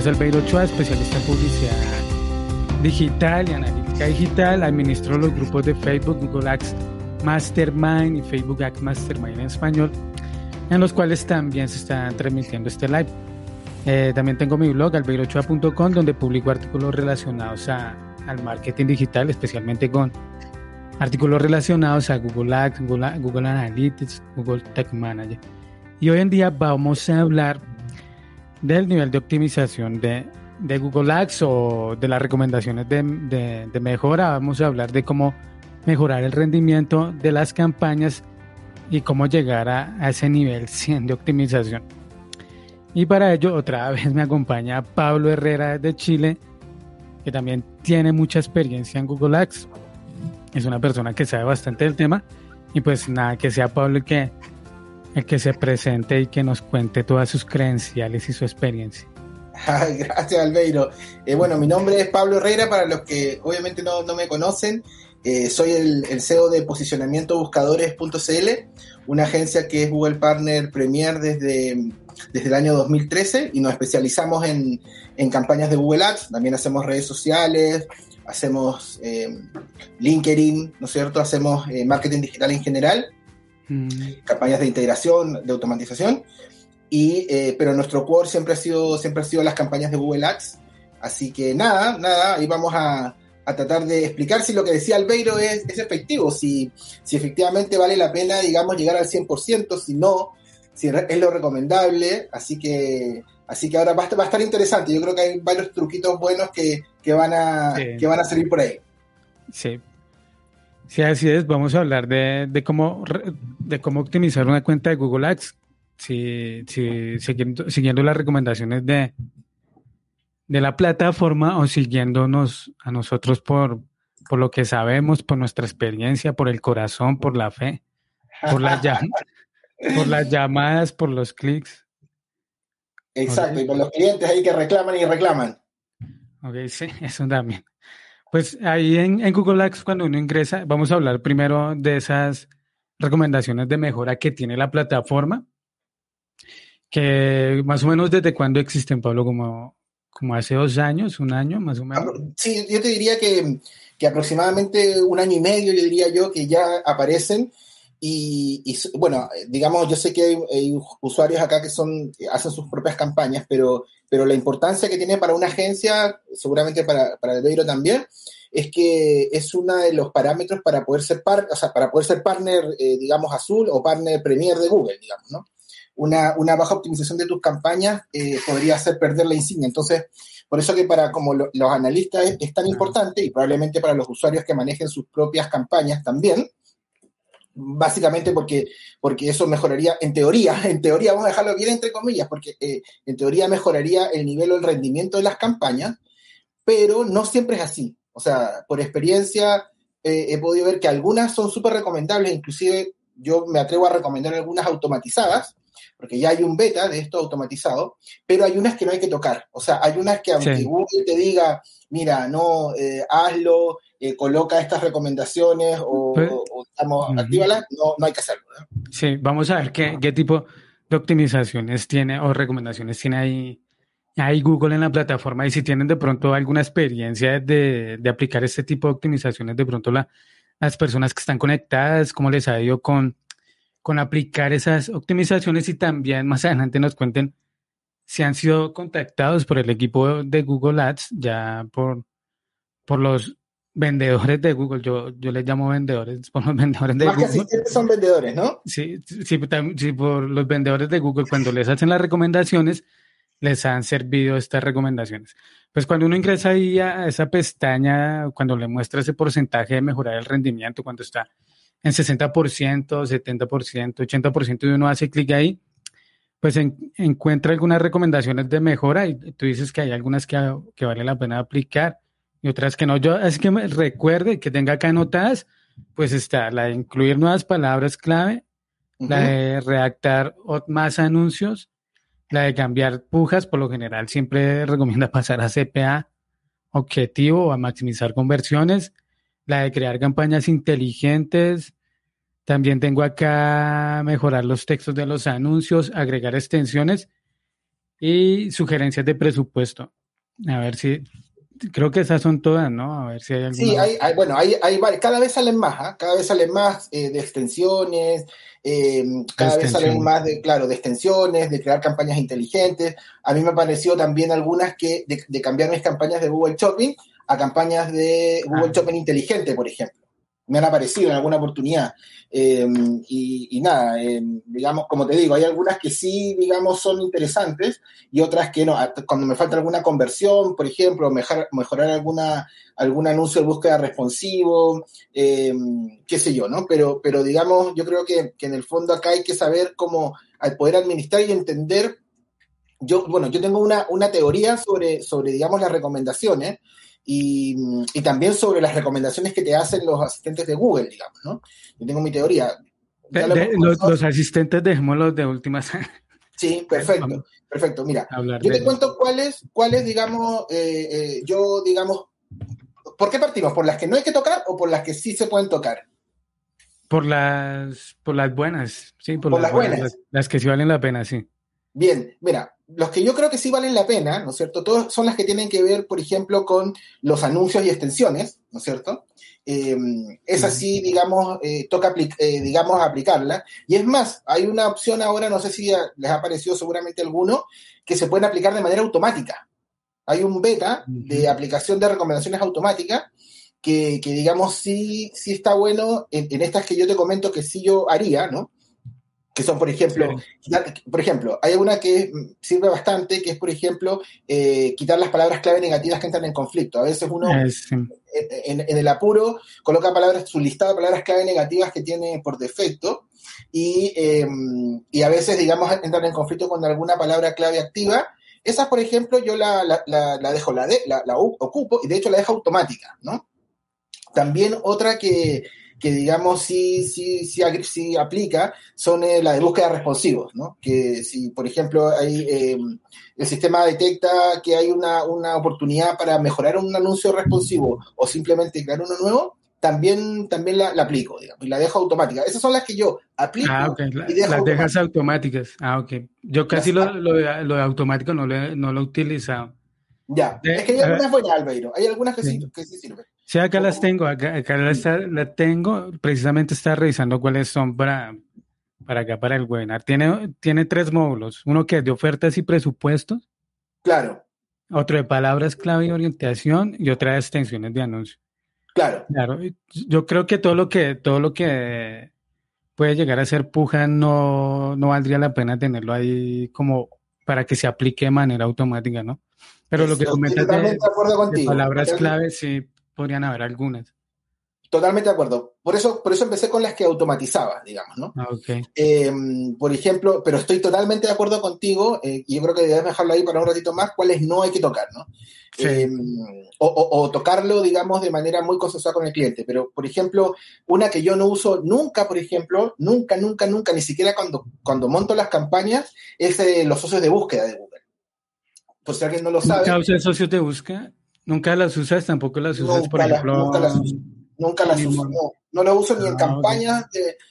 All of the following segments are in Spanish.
Nombre Albeiro Ochoa, especialista en publicidad digital y analítica digital. Administro los grupos de Facebook, Google Ads Mastermind y Facebook Ads Mastermind en español, en los cuales también se está transmitiendo este live. Eh, también tengo mi blog, albeirochoa.com, donde publico artículos relacionados a, al marketing digital, especialmente con artículos relacionados a Google Ads, Google, Google Analytics, Google Tech Manager. Y hoy en día vamos a hablar del nivel de optimización de, de Google Ads o de las recomendaciones de, de, de, mejora. Vamos a hablar de cómo mejorar el rendimiento de las campañas y cómo llegar a, a ese nivel 100 de optimización. Y para ello otra vez me acompaña Pablo Herrera de Chile, que también tiene mucha experiencia en Google Ads. Es una persona que sabe bastante del tema. Y pues nada, que sea Pablo el que, el que se presente y que nos cuente todas sus credenciales y su experiencia. Gracias, Albeiro. Eh, bueno, mi nombre es Pablo Herrera, para los que obviamente no, no me conocen. Eh, soy el, CEO de posicionamiento buscadores.cl, una agencia que es Google Partner Premier desde, desde el año 2013 y nos especializamos en, en campañas de Google Ads. También hacemos redes sociales, hacemos eh, LinkedIn, ¿no es cierto? Hacemos eh, marketing digital en general, mm. campañas de integración, de automatización. Y, eh, pero nuestro core siempre ha, sido, siempre ha sido las campañas de Google Ads. Así que nada, nada, ahí vamos a, a tratar de explicar si lo que decía Albeiro es, es efectivo, si, si, efectivamente vale la pena, digamos, llegar al 100%, si no, si es lo recomendable. Así que, así que ahora va a, estar, interesante. Yo creo que hay varios truquitos buenos que, que, van, a, sí. que van a salir por ahí. Sí. Sí, así es. Vamos a hablar de, de, cómo, de cómo optimizar una cuenta de Google Ads si, si, siguiendo, siguiendo las recomendaciones de, de la plataforma o siguiéndonos a nosotros por, por lo que sabemos, por nuestra experiencia, por el corazón, por la fe, por las, llam por las llamadas, por los clics. Exacto, y por los clientes ahí que reclaman y reclaman. Ok, sí, eso también. Pues ahí en, en Google Ads, cuando uno ingresa, vamos a hablar primero de esas recomendaciones de mejora que tiene la plataforma que más o menos desde cuándo existen, Pablo, como, como hace dos años, un año más o menos. Sí, yo te diría que, que aproximadamente un año y medio, yo diría yo, que ya aparecen. Y, y, bueno, digamos, yo sé que hay, hay, usuarios acá que son, hacen sus propias campañas, pero, pero la importancia que tiene para una agencia, seguramente para, para el Beiro también, es que es uno de los parámetros para poder ser, par, para poder ser partner, eh, digamos, azul o partner premier de Google, digamos, ¿no? Una, una, baja optimización de tus campañas eh, podría hacer perder la insignia. Entonces, por eso que para como lo, los analistas es, es, tan importante y probablemente para los usuarios que manejen sus propias campañas también, básicamente porque, porque eso mejoraría, en teoría, en teoría, vamos a dejarlo bien entre comillas, porque eh, en teoría mejoraría el nivel o el rendimiento de las campañas, pero no siempre es así. O sea, por experiencia eh, he podido ver que algunas son súper recomendables, inclusive yo me atrevo a recomendar algunas automatizadas, porque ya hay un beta de esto automatizado, pero hay unas que no hay que tocar. O sea, hay unas que aunque sí. Google te diga, mira, no, eh, hazlo, eh, coloca estas recomendaciones o, pero, o digamos, uh -huh. actívalas, no, no hay que hacerlo. ¿no? Sí, vamos a ver qué, qué tipo de optimizaciones tiene o recomendaciones tiene ahí, ahí Google en la plataforma y si tienen de pronto alguna experiencia de, de aplicar este tipo de optimizaciones, de pronto la, las personas que están conectadas, cómo les ha ido con con aplicar esas optimizaciones y también más adelante nos cuenten si han sido contactados por el equipo de Google Ads, ya por, por los vendedores de Google, yo, yo les llamo vendedores, por los vendedores de más Google. son vendedores, ¿no? Sí, sí, sí, por los vendedores de Google, cuando les hacen las recomendaciones, les han servido estas recomendaciones. Pues cuando uno ingresa ahí a esa pestaña, cuando le muestra ese porcentaje de mejorar el rendimiento, cuando está en 60%, 70%, 80% y uno hace clic ahí, pues encuentra algunas recomendaciones de mejora y tú dices que hay algunas que, que, vale la pena aplicar y otras que no. Yo es que me recuerde que tenga acá anotadas, pues está la de incluir nuevas palabras clave, la de redactar más anuncios, la de cambiar pujas, por lo general siempre recomienda pasar a CPA objetivo o a maximizar conversiones, la de crear campañas inteligentes, también tengo acá mejorar los textos de los anuncios, agregar extensiones y sugerencias de presupuesto. A ver si, creo que esas son todas, ¿no? A ver si hay alguna. Sí, hay, bueno, hay, hay, cada vez salen más, ¿ah? cada vez salen más eh, de extensiones, eh, cada vez salen más de, claro, de extensiones, de crear campañas inteligentes. A mí me pareció también algunas que de, cambiar mis campañas de Google Shopping a campañas de Google ah. Shopping inteligente, por ejemplo me han aparecido en alguna oportunidad. Em, y, nada, em, digamos, como te digo, hay algunas que sí, digamos, son interesantes y otras que no. Cuando me falta alguna conversión, por ejemplo, mejorar, alguna, algún anuncio de búsqueda responsivo, em, qué sé yo, ¿no? Pero, pero digamos, yo creo que, que en el fondo acá hay que saber cómo, al poder administrar y entender yo, bueno, yo tengo una, una teoría sobre, sobre, digamos, las recomendaciones, y, también sobre las recomendaciones que te hacen los asistentes de Google, digamos, ¿no? Yo tengo mi teoría. los, asistentes dejémoslos de últimas. Sí, perfecto, perfecto. Mira, yo te cuento cuáles, cuáles, digamos, eh, eh, yo, digamos, ¿por qué partimos? ¿Por las que no hay que tocar o por las que sí se pueden tocar? Por las, por las buenas, sí, por, las, buenas. las, que sí valen la pena, sí. Bien, mira, los que yo creo que sí valen la pena, ¿no es cierto? Todos son las que tienen que ver, por ejemplo, con los anuncios y extensiones, ¿no es cierto? Eh, es así, digamos, eh, toca eh, digamos, aplicarla. Y es más, hay una opción ahora, no sé si les ha parecido seguramente alguno, que se pueden aplicar de manera automática. Hay un beta de aplicación de recomendaciones automáticas que, digamos, sí, sí está bueno en, en, estas que yo te comento que sí yo haría, ¿no? Que son, por ejemplo, por ejemplo, hay una que sirve bastante, que es, por ejemplo, eh, quitar las palabras clave negativas que entran en conflicto. A veces uno, en, el apuro, coloca palabras, su listado de palabras clave negativas que tiene por defecto, y, em, y a veces, digamos, entran en conflicto con alguna palabra clave activa. Esas, por ejemplo, yo la, la, la, dejo, la, de, la, ocupo, y de hecho la dejo automática, ¿no? También otra que, que digamos sí, sí, sí, sí aplica son eh, la de búsqueda de responsivos, ¿no? Que si, por ejemplo, hay, eh, el sistema detecta que hay una, una, oportunidad para mejorar un anuncio responsivo o simplemente crear uno nuevo, también, también la, aplico, digamos, y la dejo automática. Esas son las que yo aplico. Ah, las dejas automáticas. Ah, ok. Yo casi lo, lo, de, lo, automático no lo, no lo he utilizado. Ya, es que hay algunas buenas, Albeiro. Hay algunas que sí, que sí sirven. Sí, acá las tengo, acá, acá la, tengo, precisamente está revisando cuáles son para, para acá, para el webinar. Tiene, tiene tres módulos, uno que es de ofertas y presupuestos. Claro. Otro de palabras clave y orientación y otra de extensiones de anuncio. Claro. Claro, yo creo que todo lo que, todo lo que puede llegar a ser puja no, no valdría la pena tenerlo ahí como para que se aplique de manera automática, ¿no? Pero lo que comentas de, de, palabras clave, sí, podrían haber algunas. Totalmente de acuerdo. Por eso, por eso empecé con las que automatizaba, digamos, ¿no? Ah, okay. Em, por ejemplo, pero estoy totalmente de acuerdo contigo, eh, y yo creo que debes dejarlo ahí para un ratito más, cuáles no hay que tocar, ¿no? Em, o, tocarlo, digamos, de manera muy consensuada con el cliente. Pero, por ejemplo, una que yo no uso nunca, por ejemplo, nunca, nunca, nunca, ni siquiera cuando, cuando monto las campañas, es los socios de búsqueda de Google. Por si alguien no lo sabe. ¿Causa de socios de búsqueda? ¿Nunca las usas? ¿Tampoco las usas, por ejemplo? nunca las uso. Nunca las uso, no. No lo uso ni en ah, campañas,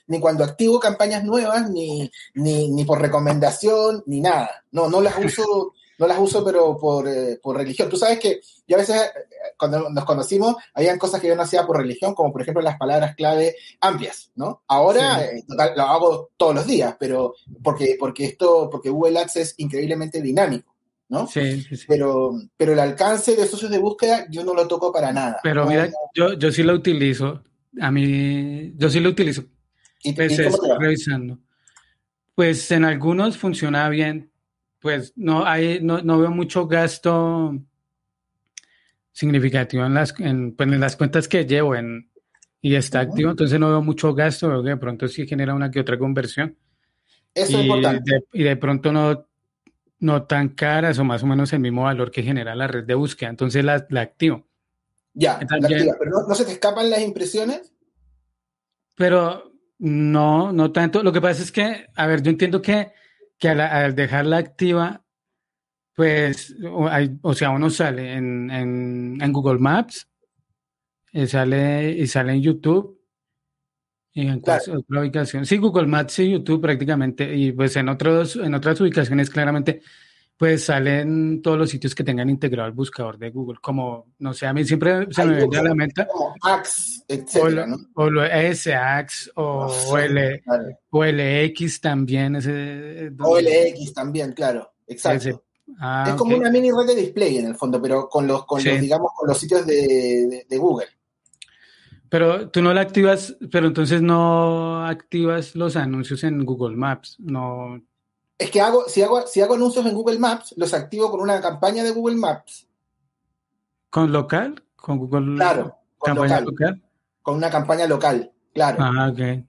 ni cuando activo campañas nuevas, ni, ni, por recomendación, ni nada. No, no las uso, no las uso, pero por, eh, por religión. Tú sabes que yo a veces, eh, cuando nos conocimos, habían cosas que yo no hacía por religión, como por ejemplo las palabras clave amplias, ¿no? Ahora eh, lo hago todos los días, pero porque, porque esto, porque Google Ads es increíblemente dinámico. ¿No? Sí, sí, Pero, pero el alcance de socios de búsqueda yo no lo toco para nada. Pero mira, yo, yo sí lo utilizo. A mí, yo sí lo utilizo. ¿Y, pues, revisando. Pues en algunos funciona bien, pues no hay, no, no veo mucho gasto significativo en las, en, pues, en las cuentas que llevo en, y está activo, entonces no veo mucho gasto, veo que de pronto sí genera una que otra conversión. Eso es importante. y de pronto no, no tan caras o más o menos el mismo valor que genera la red de búsqueda, entonces la, la activo. Ya, la activa, pero no, se te escapan las impresiones. Pero no, no tanto. Lo que pasa es que, a ver, yo entiendo que, que al, dejarla activa, pues, o, sea, uno sale en, en, Google Maps, y sale, y sale en YouTube, y en otra ubicación. Sí, Google Maps y YouTube prácticamente, y pues en, otros, en otras ubicaciones claramente pues salen todos los sitios que tengan integrado el buscador de Google, como, no sé, a mí siempre se me viene a la mente. Como Axe, etcétera, ¿no? O lo S-Axe, o, o, L, o LX también. Ese, o LX también, claro, exacto. Ah, es como una mini red de display en el fondo, pero con los, con los digamos, con los sitios de, de, Google. Pero tú no la activas, pero entonces no activas los anuncios en Google Maps, no es que hago, si hago, si hago anuncios en Google Maps, los activo con una campaña de Google Maps. ¿Con local? ¿Con Google Claro, con local, Con una campaña local, claro. Ah, ok.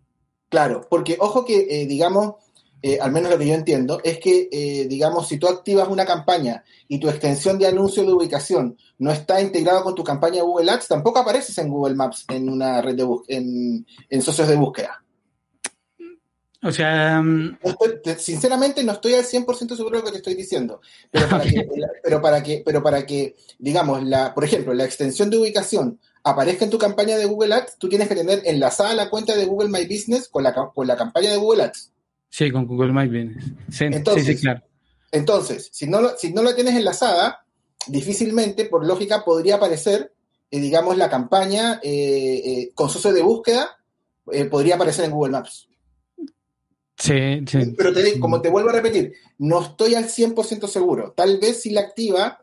Claro, porque ojo que, eh, digamos, eh, al menos lo que yo entiendo, es que, eh, digamos, si tú activas una campaña y tu extensión de anuncio de ubicación no está integrada con tu campaña de Google Ads, tampoco apareces en Google Maps en una red de en, en socios de búsqueda. O sea, mm, sinceramente no estoy al 100% seguro de lo que te estoy diciendo, pero para, que, pero para que, pero para que, digamos, la, por ejemplo, la extensión de ubicación aparezca en tu campaña de Google Ads, tú tienes que tener enlazada la cuenta de Google My Business con la, con la campaña de Google Ads. Sí, con Google My Business. Sí, entonces, sí, claro. Entonces, si no, si no la tienes enlazada, difícilmente, por lógica, podría aparecer, eh, digamos, la campaña eh, eh, con socio de búsqueda, podría aparecer en Google Maps. Sí, sí. Pero te, como te vuelvo a repetir, no estoy al 100% seguro. Tal vez si la activa,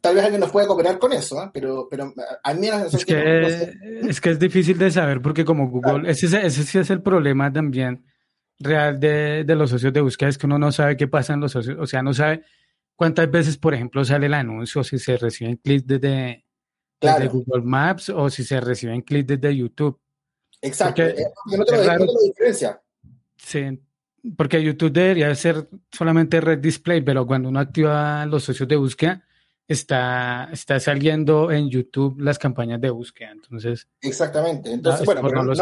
tal vez alguien nos pueda cooperar con eso, ¿eh? pero, pero al menos... Es que, es que es difícil de saber porque como Google, ese, ese sí es el problema también real de, de, los socios de búsqueda, es que uno no sabe qué pasa en los socios, o sea, no sabe cuántas veces, por ejemplo, sale el anuncio, si se reciben clics desde, desde Google Maps o si se reciben clics desde YouTube. Exacto, porque, eh, no te lo, la diferencia. Sí, porque YouTube debería ser solamente red display, pero cuando uno activa los socios de búsqueda, está, está saliendo en YouTube las campañas de búsqueda. Entonces. Exactamente. Entonces, bueno, no, nos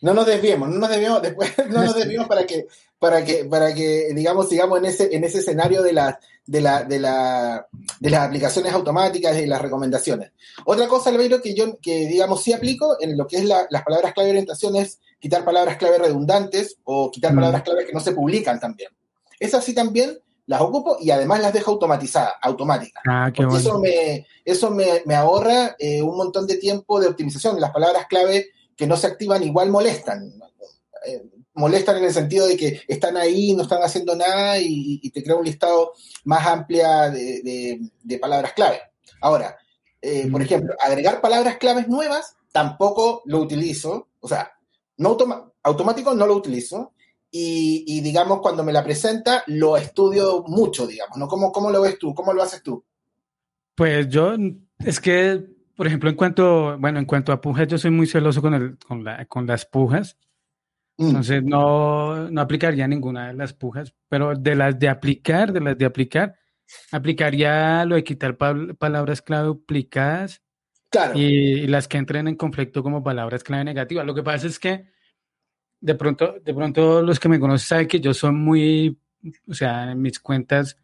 no, nos desviemos, no nos desviemos, después, no nos desviemos para que, para que, para que, digamos, sigamos en ese, en ese escenario de las, de la, de la, de las aplicaciones automáticas y las recomendaciones. Otra cosa, Albeiro, que yo, que digamos, sí aplico en lo que es las palabras clave de orientación es quitar palabras clave redundantes o quitar mm. palabras clave que no se publican también. Esas sí también las ocupo y además las dejo automatizadas, automáticas. Ah, Eso me, eso me, ahorra eh, un montón de tiempo de optimización. Las palabras clave que no se activan igual molestan. Eh, molestan en el sentido de que están ahí, no están haciendo nada y, te crea un listado más amplia de, palabras clave. Ahora, eh, por mm. ejemplo, agregar palabras claves nuevas tampoco lo utilizo. O sea, no automático no lo utilizo y, digamos, cuando me la presenta, lo estudio mucho, digamos, ¿no? ¿Cómo, ¿Cómo lo ves tú? ¿Cómo lo haces tú? Pues yo, es que, por ejemplo, en cuanto, bueno, en cuanto a pujas, yo soy muy celoso con, el, con, la, con las pujas. Mm. Entonces, no, no aplicaría ninguna de las pujas, pero de las de aplicar, de las de aplicar, aplicaría lo de quitar palabras clave duplicadas y, las que entren en conflicto como palabras clave negativas. Lo que pasa es que de pronto, de pronto los que me conocen saben que yo soy muy, o sea, en mis cuentas,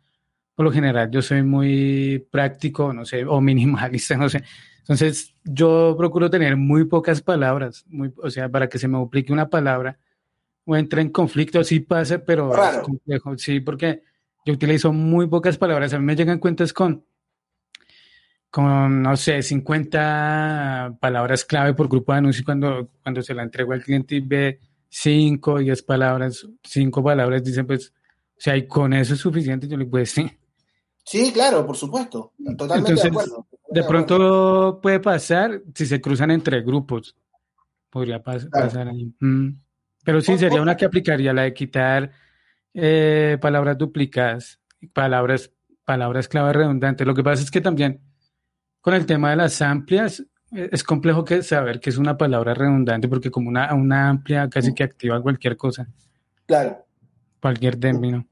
por lo general, yo soy muy práctico, no sé, o minimalista, no sé. Entonces, yo procuro tener muy pocas palabras, muy, o sea, para que se me duplique una palabra o entre en conflicto, sí pasa, pero es complejo, sí, porque yo utilizo muy pocas palabras. A mí me llegan cuentas con con, no sé, 50 palabras clave por grupo de anuncios cuando, cuando se la entrego al cliente y ve 5, 10 palabras, 5 palabras, dicen pues, o sea, y con eso es suficiente, yo le puedo decir. Sí, claro, por supuesto, totalmente de acuerdo. De pronto puede pasar si se cruzan entre grupos, podría pasar ahí. Mm. Pero sí, sería una que aplicaría la de quitar eh, palabras duplicadas palabras, palabras clave redundantes. Lo que pasa es que también con el tema de las amplias e, es complejo que saber que es una palabra redundante porque como una, una amplia casi que activa cualquier cosa. Claro. Cualquier término.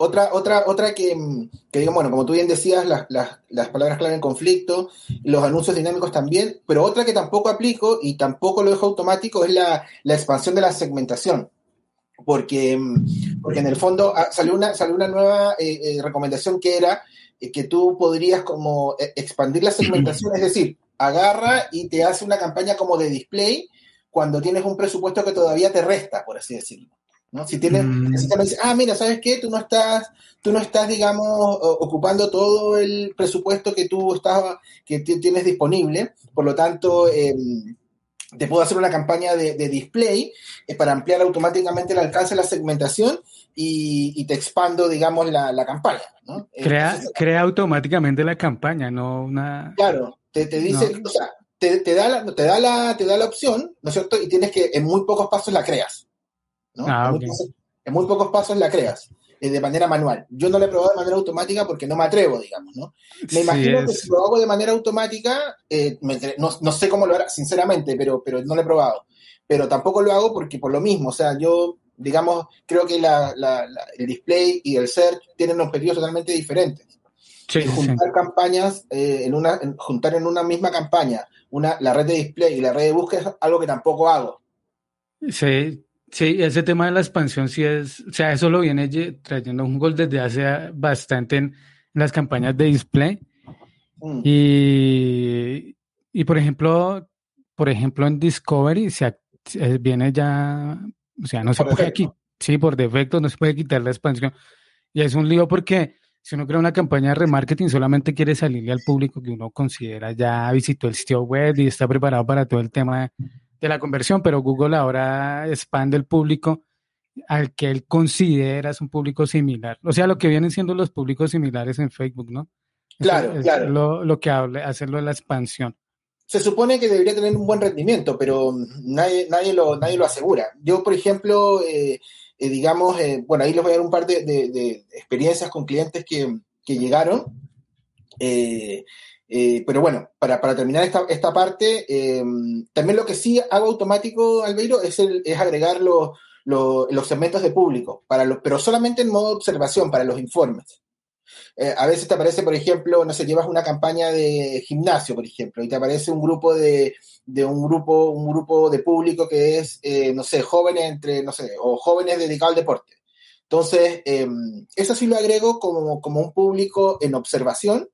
Otra, otra, otra que, que digamos, bueno, como tú bien decías, las, las, las, palabras clave en conflicto, los anuncios dinámicos también, pero otra que tampoco aplico y tampoco lo dejo automático es la, la expansión de la segmentación. Porque, porque en el fondo ah, salió una, salió una nueva eh, eh, recomendación que era eh, que tú podrías como expandir la segmentación, es decir, agarra y te hace una campaña como de display cuando tienes un presupuesto que todavía te resta, por así decirlo. ¿No? Si tienes, mm. si te dice, ah, mira, ¿sabes qué? Tú no estás, tú no estás, digamos, ocupando todo el presupuesto que tú estás, que tienes disponible, por lo tanto, em, te puedo hacer una campaña de, display eh, para ampliar automáticamente el alcance de la segmentación y, te expando, digamos, la, campaña. ¿no? Crea, crea automáticamente la campaña, no una... Claro, te, dice, o sea, te, da la, te, da la, te da la opción, ¿no es cierto? Y tienes que, en muy pocos pasos la creas. Ah, en, muy pocos, pasos la creas eh, de manera manual. Yo no la he probado de manera automática porque no me atrevo, digamos, ¿no? Me imagino que si lo hago de manera automática, eh, no, sé cómo lo hará, sinceramente, pero, pero no lo he probado. Pero tampoco lo hago porque por lo mismo, o sea, yo, digamos, creo que el display y el search tienen objetivos totalmente diferentes. juntar campañas, eh, en una, juntar en una misma campaña una, la red de display y la red de búsqueda es algo que tampoco hago. Sí, Sí, ese tema de la expansión sí es, o sea, eso lo viene trayendo un gol desde hace bastante en, las campañas de display. Mm. Y, y, por ejemplo, por ejemplo, en Discovery se, viene ya, o sea, no se puede quitar, sí, por defecto no se puede quitar la expansión. Y es un lío porque si uno crea una campaña de remarketing, solamente quiere salirle al público que uno considera ya visitó el sitio web y está preparado para todo el tema de de la conversión, pero Google ahora expande el público al que él considera es un público similar. O sea, lo que vienen siendo los públicos similares en Facebook, ¿no? Claro, claro. Lo, lo que hable, hacerlo de la expansión. Se supone que debería tener un buen rendimiento, pero nadie, nadie, lo, nadie lo asegura. Yo, por ejemplo, eh, eh, digamos, eh, bueno, ahí les voy a dar un par de, de, experiencias con clientes que, que llegaron. Eh, pero bueno, para, terminar esta, esta parte, eh, también lo que sí hago automático, Albeiro, es, el, es agregar los, los, segmentos de público, para pero solamente en modo observación, para los informes. Eh, a veces te aparece, por ejemplo, no sé, llevas una campaña de gimnasio, por ejemplo, y te aparece un grupo de, de un grupo, un grupo de público que es, no sé, jóvenes entre, no sé, o jóvenes dedicados al deporte. Entonces, eso sí lo agrego como, como un público en observación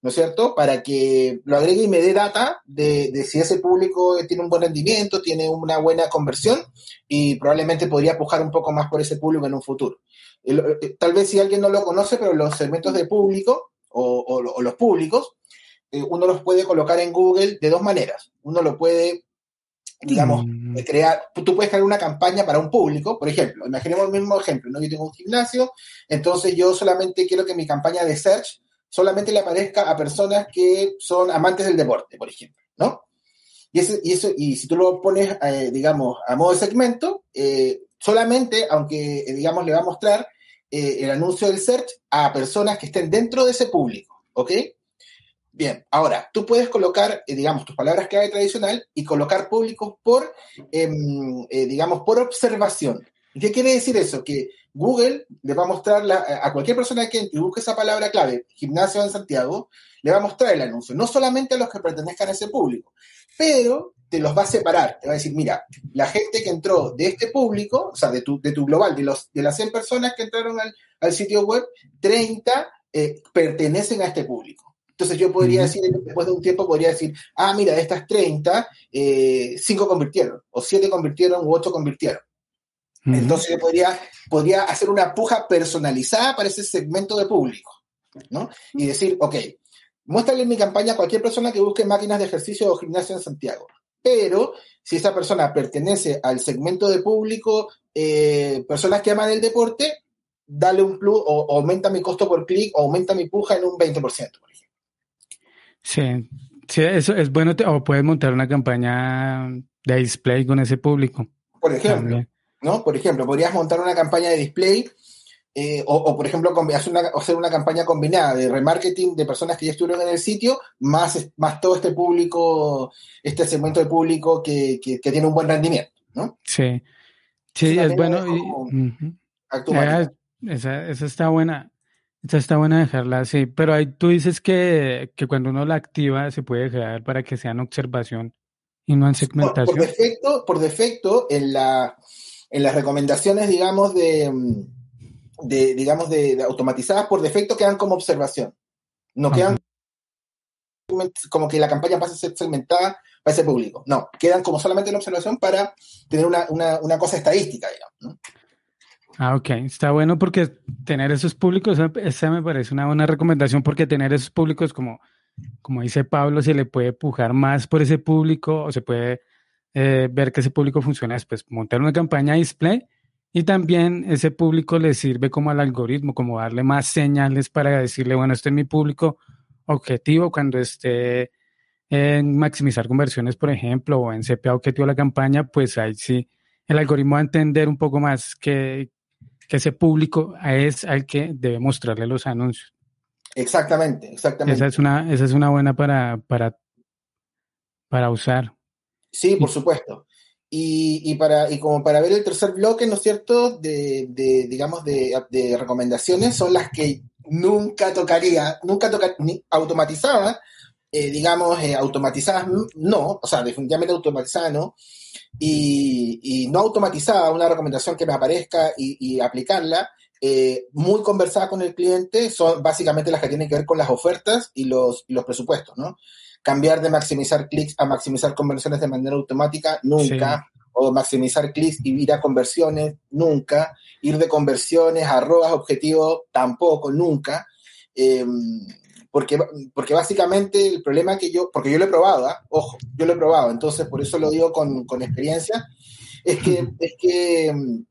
¿no es cierto? Para que lo agregue y me dé data de, si ese público tiene un buen rendimiento, tiene una buena conversión y probablemente podría pujar un poco más por ese público en un futuro. Eh, tal vez si alguien no lo conoce, pero los segmentos de público o, los públicos, eh, uno los puede colocar en Google de dos maneras. Uno lo puede, digamos, mm. crear, tú puedes crear una campaña para un público, por ejemplo, imaginemos el mismo ejemplo, ¿no? Yo tengo un gimnasio, entonces yo solamente quiero que mi campaña de search solamente le aparezca a personas que son amantes del deporte, por ejemplo, ¿no? Y, eso, y si tú lo pones, eh, digamos, a modo de segmento, eh, solamente, aunque, eh, digamos, le va a mostrar el anuncio del search a personas que estén dentro de ese público, ¿ok? Bien, ahora, tú puedes colocar, digamos, tus palabras clave tradicional y colocar públicos por, em, digamos, por observación. ¿Qué quiere decir eso? Que Google le va a mostrar a cualquier persona que busque esa palabra clave, gimnasio en Santiago, le va a mostrar el anuncio, no solamente a los que pertenezcan a ese público, pero te los va a separar, te va a decir, mira, la gente que entró de este público, o sea, de tu, de tu global, de, los, de las 100 personas que entraron al, sitio web, 30 eh, pertenecen a este público. Entonces yo podría decir, después de un tiempo, podría decir, ah, mira, de estas 30, 5 eh, convirtieron, o 7 convirtieron, u 8 convirtieron. Entonces yo podría, podría hacer una puja personalizada para ese segmento de público, ¿no? Y decir, ok, muéstrale en mi campaña a cualquier persona que busque máquinas de ejercicio o gimnasio en Santiago. Pero si esa persona pertenece al segmento de público, eh, personas que aman el deporte, dale un plus o, aumenta mi costo por clic o aumenta mi puja en un 20%, por ejemplo. Sí, sí, eso es bueno. o puedes montar una campaña de display con ese público. Por ejemplo. ¿No? Por ejemplo, podrías montar una campaña de display eh, o, por ejemplo, hacer una, hacer una campaña combinada de remarketing de personas que ya estuvieron en el sitio, más, más todo este público, este segmento de público que, que, tiene un buen rendimiento, ¿no? Sí, sí, es bueno. Eh, esa, esa está buena. Esa está buena dejarla así, pero ahí tú dices que, que cuando uno la activa se puede dejar para que sea en observación y no en segmentación. Por, defecto, por defecto en, la, en las recomendaciones, digamos, de, de digamos, de, automatizadas, por defecto quedan como observación. No quedan como que la campaña pase a ser segmentada para ese público. No, quedan como solamente en observación para tener una, una, una cosa estadística, digamos. ¿no? Ah, ok. Está bueno porque tener esos públicos, esa me parece una buena recomendación porque tener esos públicos, como, como dice Pablo, se le puede pujar más por ese público o se puede eh, ver que ese público funciona después, montar una campaña display y también ese público le sirve como al algoritmo, como darle más señales para decirle, bueno, este es mi público objetivo cuando esté en maximizar conversiones, por ejemplo, o en CPA objetivo de la campaña, pues ahí sí el algoritmo va a entender un poco más que, que ese público es al que debe mostrarle los anuncios. Exactamente, exactamente. Esa es una, esa es una buena para, para, para usar. Sí, por supuesto. Y, y, para, y como para ver el tercer bloque, ¿no es cierto?, de, de digamos, de, de, recomendaciones, son las que nunca tocaría, nunca tocaría, ni automatizada, eh, digamos, eh, automatizadas no, o sea, definitivamente automatizada no, y, no automatizada, una recomendación que me aparezca y, aplicarla, eh, muy conversada con el cliente, son básicamente las que tienen que ver con las ofertas y los, los presupuestos, ¿no? Cambiar de maximizar clics a maximizar conversiones de manera automática, nunca. O maximizar clics y ir a conversiones, nunca. Ir de conversiones a arrobas objetivos, tampoco, nunca. Em, porque, porque básicamente el problema que yo, porque yo lo he probado, ¿ah? ojo, yo lo he probado, entonces por eso lo digo con, con experiencia, es que, es que mm,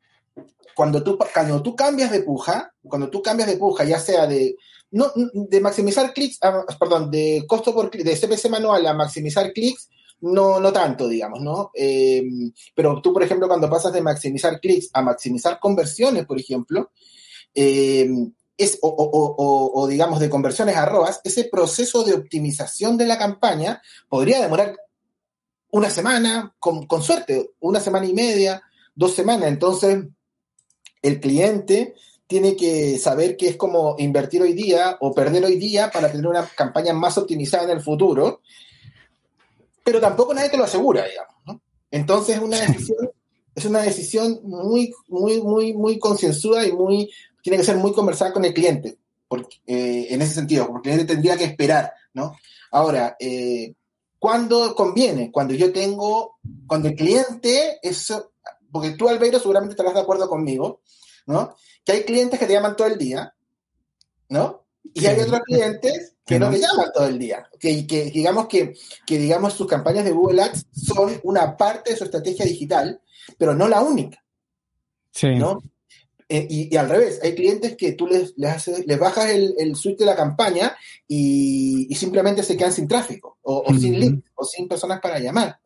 cuando tú, cuando tú cambias de puja, cuando tú cambias de puja, ya sea de, no, de maximizar clics, perdón, de costo por de CPC manual a maximizar clics, no, no tanto, digamos, ¿no? Eh, pero tú, por ejemplo, cuando pasas de maximizar clics a maximizar conversiones, por ejemplo, eh, es, o, digamos de conversiones a arrobas, ese proceso de optimización de la campaña podría demorar una semana, con, suerte, una semana y media, dos semanas. Entonces, el cliente tiene que saber que es como invertir hoy día o perder hoy día para tener una campaña más optimizada en el futuro, pero tampoco nadie te lo asegura, digamos. Entonces, una decisión, es una decisión muy, muy, muy, muy concienzuda y muy tiene que ser muy conversada con el cliente, porque, eh, en ese sentido, porque el cliente tendría que esperar, ¿no? Ahora, eh, ¿cuándo conviene? Cuando yo tengo, cuando el cliente, eso, porque tú, Albeiro, seguramente estarás de acuerdo conmigo, ¿no? Que hay clientes que te llaman todo el día, ¿no? Y hay otros clientes que no te llaman todo el día. Que, que digamos que, que, digamos, sus campañas de Google Ads son una parte de su estrategia digital, pero no la única. Sí. ¿no? Eh, y, al revés, hay clientes que tú les, les, haces, les bajas el, el switch de la campaña y, simplemente se quedan sin tráfico, o, sin link, o sin personas para llamar,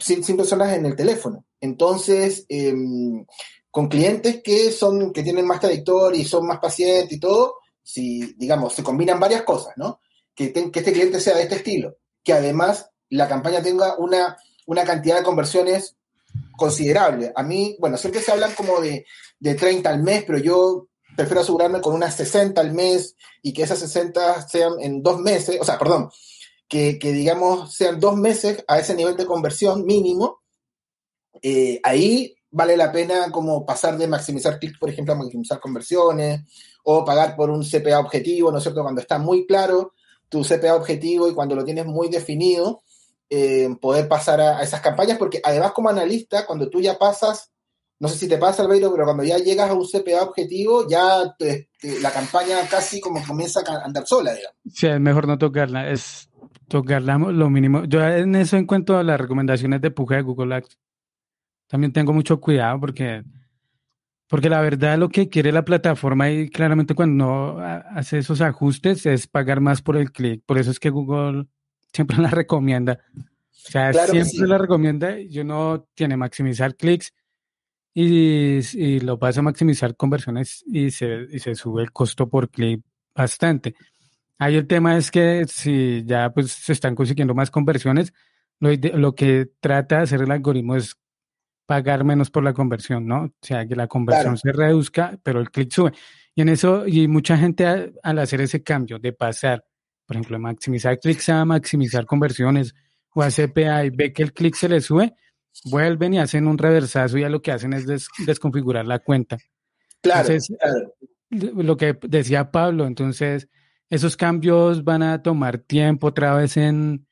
sin personas en el teléfono. Entonces, em, con clientes que son, que tienen más trayectoria y son más pacientes y todo, si, digamos, se combinan varias cosas, ¿no? Que, que este cliente sea de este estilo, que además la campaña tenga una, una cantidad de conversiones considerable. A mí, bueno, siempre se hablan como de, de 30 al mes, pero yo prefiero asegurarme con unas 60 al mes y que esas 60 sean en dos meses, o sea, perdón, que, digamos sean dos meses a ese nivel de conversión mínimo. Eh, ahí vale la pena como pasar de maximizar clics, por ejemplo, a maximizar conversiones o pagar por un CPA objetivo, ¿no es cierto? Cuando está muy claro tu CPA objetivo y cuando lo tienes muy definido, eh, poder pasar a, esas campañas, porque además como analista, cuando tú ya pasas, no sé si te pasa, Albeiro, pero cuando ya llegas a un CPA objetivo, ya la campaña casi como comienza a andar sola, digamos. Sí, es mejor no tocarla, es tocarla lo mínimo. Yo en eso encuentro las recomendaciones de puja de Google Ads. También tengo mucho cuidado porque, porque la verdad lo que quiere la plataforma y claramente cuando no hace esos ajustes es pagar más por el clic. Por eso es que Google siempre la recomienda. O sea, siempre la recomienda y uno tiene maximizar clics y, lo vas a maximizar conversiones y se, y se sube el costo por clic bastante. Ahí el tema es que si ya pues se están consiguiendo más conversiones, lo, lo que trata de hacer el algoritmo es pagar menos por la conversión, ¿no? O sea, que la conversión se reduzca, pero el clic sube. Y en eso, y mucha gente al hacer ese cambio de pasar, por ejemplo, de maximizar clics a maximizar conversiones o a CPA y ve que el clic se le sube, vuelven y hacen un reversazo y ya lo que hacen es desconfigurar la cuenta. Claro, Lo que decía Pablo, entonces esos cambios van a tomar tiempo otra vez en,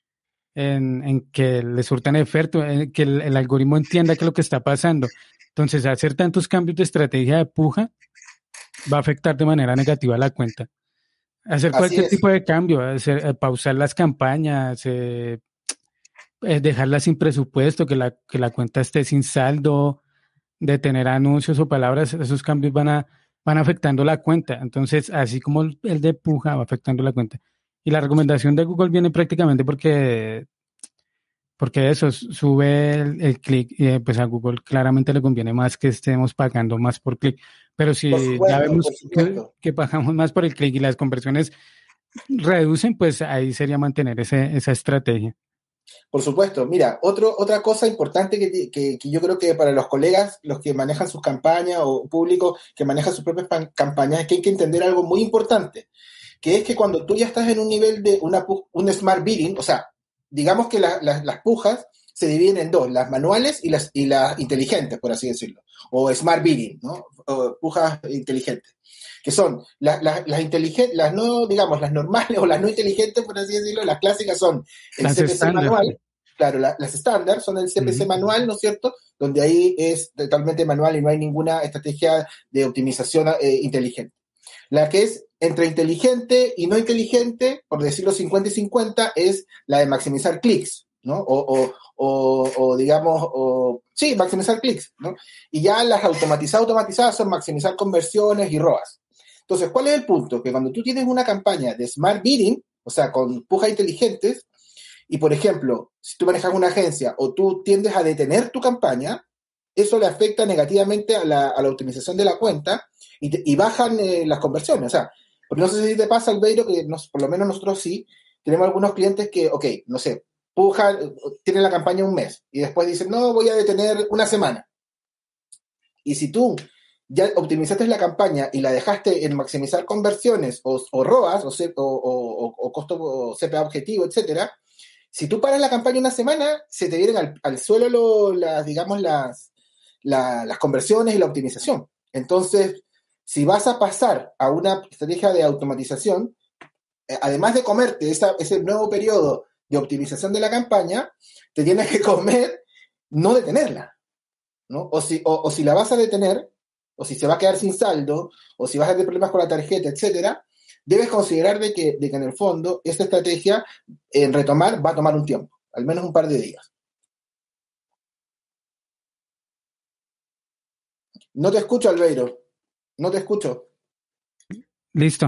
en, que le surtan efecto, en que el, algoritmo entienda qué es lo que está pasando. Entonces, hacer tantos cambios de estrategia de puja va a afectar de manera negativa a la cuenta. Hacer cualquier tipo de cambio, hacer, eh, pausar las campañas, eh, eh, dejarla sin presupuesto, que la, que la cuenta esté sin saldo, de tener anuncios o palabras, esos cambios van a van afectando la cuenta. Entonces, así como el de puja va afectando la cuenta. Y la recomendación de Google viene prácticamente porque, porque eso sube el, clic y eh, pues a Google claramente le conviene más que estemos pagando más por clic. Pero si ya vemos que, pagamos más por el clic y las conversiones reducen, pues ahí sería mantener ese, esa estrategia. Por supuesto, mira, otra cosa importante que, yo creo que para los colegas, los que manejan sus campañas o público que maneja sus propias campañas, es que hay que entender algo muy importante, que es que cuando tú ya estás en un nivel de una, un smart bidding, o sea, digamos que las pujas se dividen en dos, las manuales y las, y las inteligentes, por así decirlo, o smart bidding, ¿no? O pujas inteligentes que son las, inteligentes, las no, digamos, las normales o las no inteligentes, por así decirlo, las clásicas son el CPC manual, claro, las estándar son el CPC manual, ¿no es cierto? Donde ahí es totalmente manual y no hay ninguna estrategia de optimización eh, inteligente. La que es entre inteligente y no inteligente, por decirlo 50 y 50, es la de maximizar clics, O, digamos, sí, maximizar clics, ¿no? Y ya las automatizadas, automatizadas son maximizar conversiones y ROAS. Entonces, ¿cuál es el punto? Que cuando tú tienes una campaña de smart bidding, o sea, con pujas inteligentes, y por ejemplo, si tú manejas una agencia o tú tiendes a detener tu campaña, eso le afecta negativamente a la, optimización de la cuenta y, bajan eh, las conversiones. O sea, no sé si te pasa, Albeiro, que por lo menos nosotros sí, tenemos algunos clientes que, ok, no sé, pujan, tienen la campaña un mes y después dicen, no, voy a detener una semana. Y si tú ya optimizaste la campaña y la dejaste en maximizar conversiones o, o ROAS o, o, o, costo CPA objetivo, etcétera, si tú paras la campaña una semana, se te vienen al, suelo las, digamos, las, las conversiones y la optimización. Entonces, si vas a pasar a una estrategia de automatización, eh, además de comerte ese nuevo periodo de optimización de la campaña, te tienes que comer no detenerla. ¿no? O, si, o si la vas a detener, o si se va a quedar sin saldo, o si vas a tener problemas con la tarjeta, etcétera, debes considerar de que, de que en el fondo esta estrategia en retomar va a tomar un tiempo, al menos un par de días. No te escucho, Albeiro. No te escucho. Listo.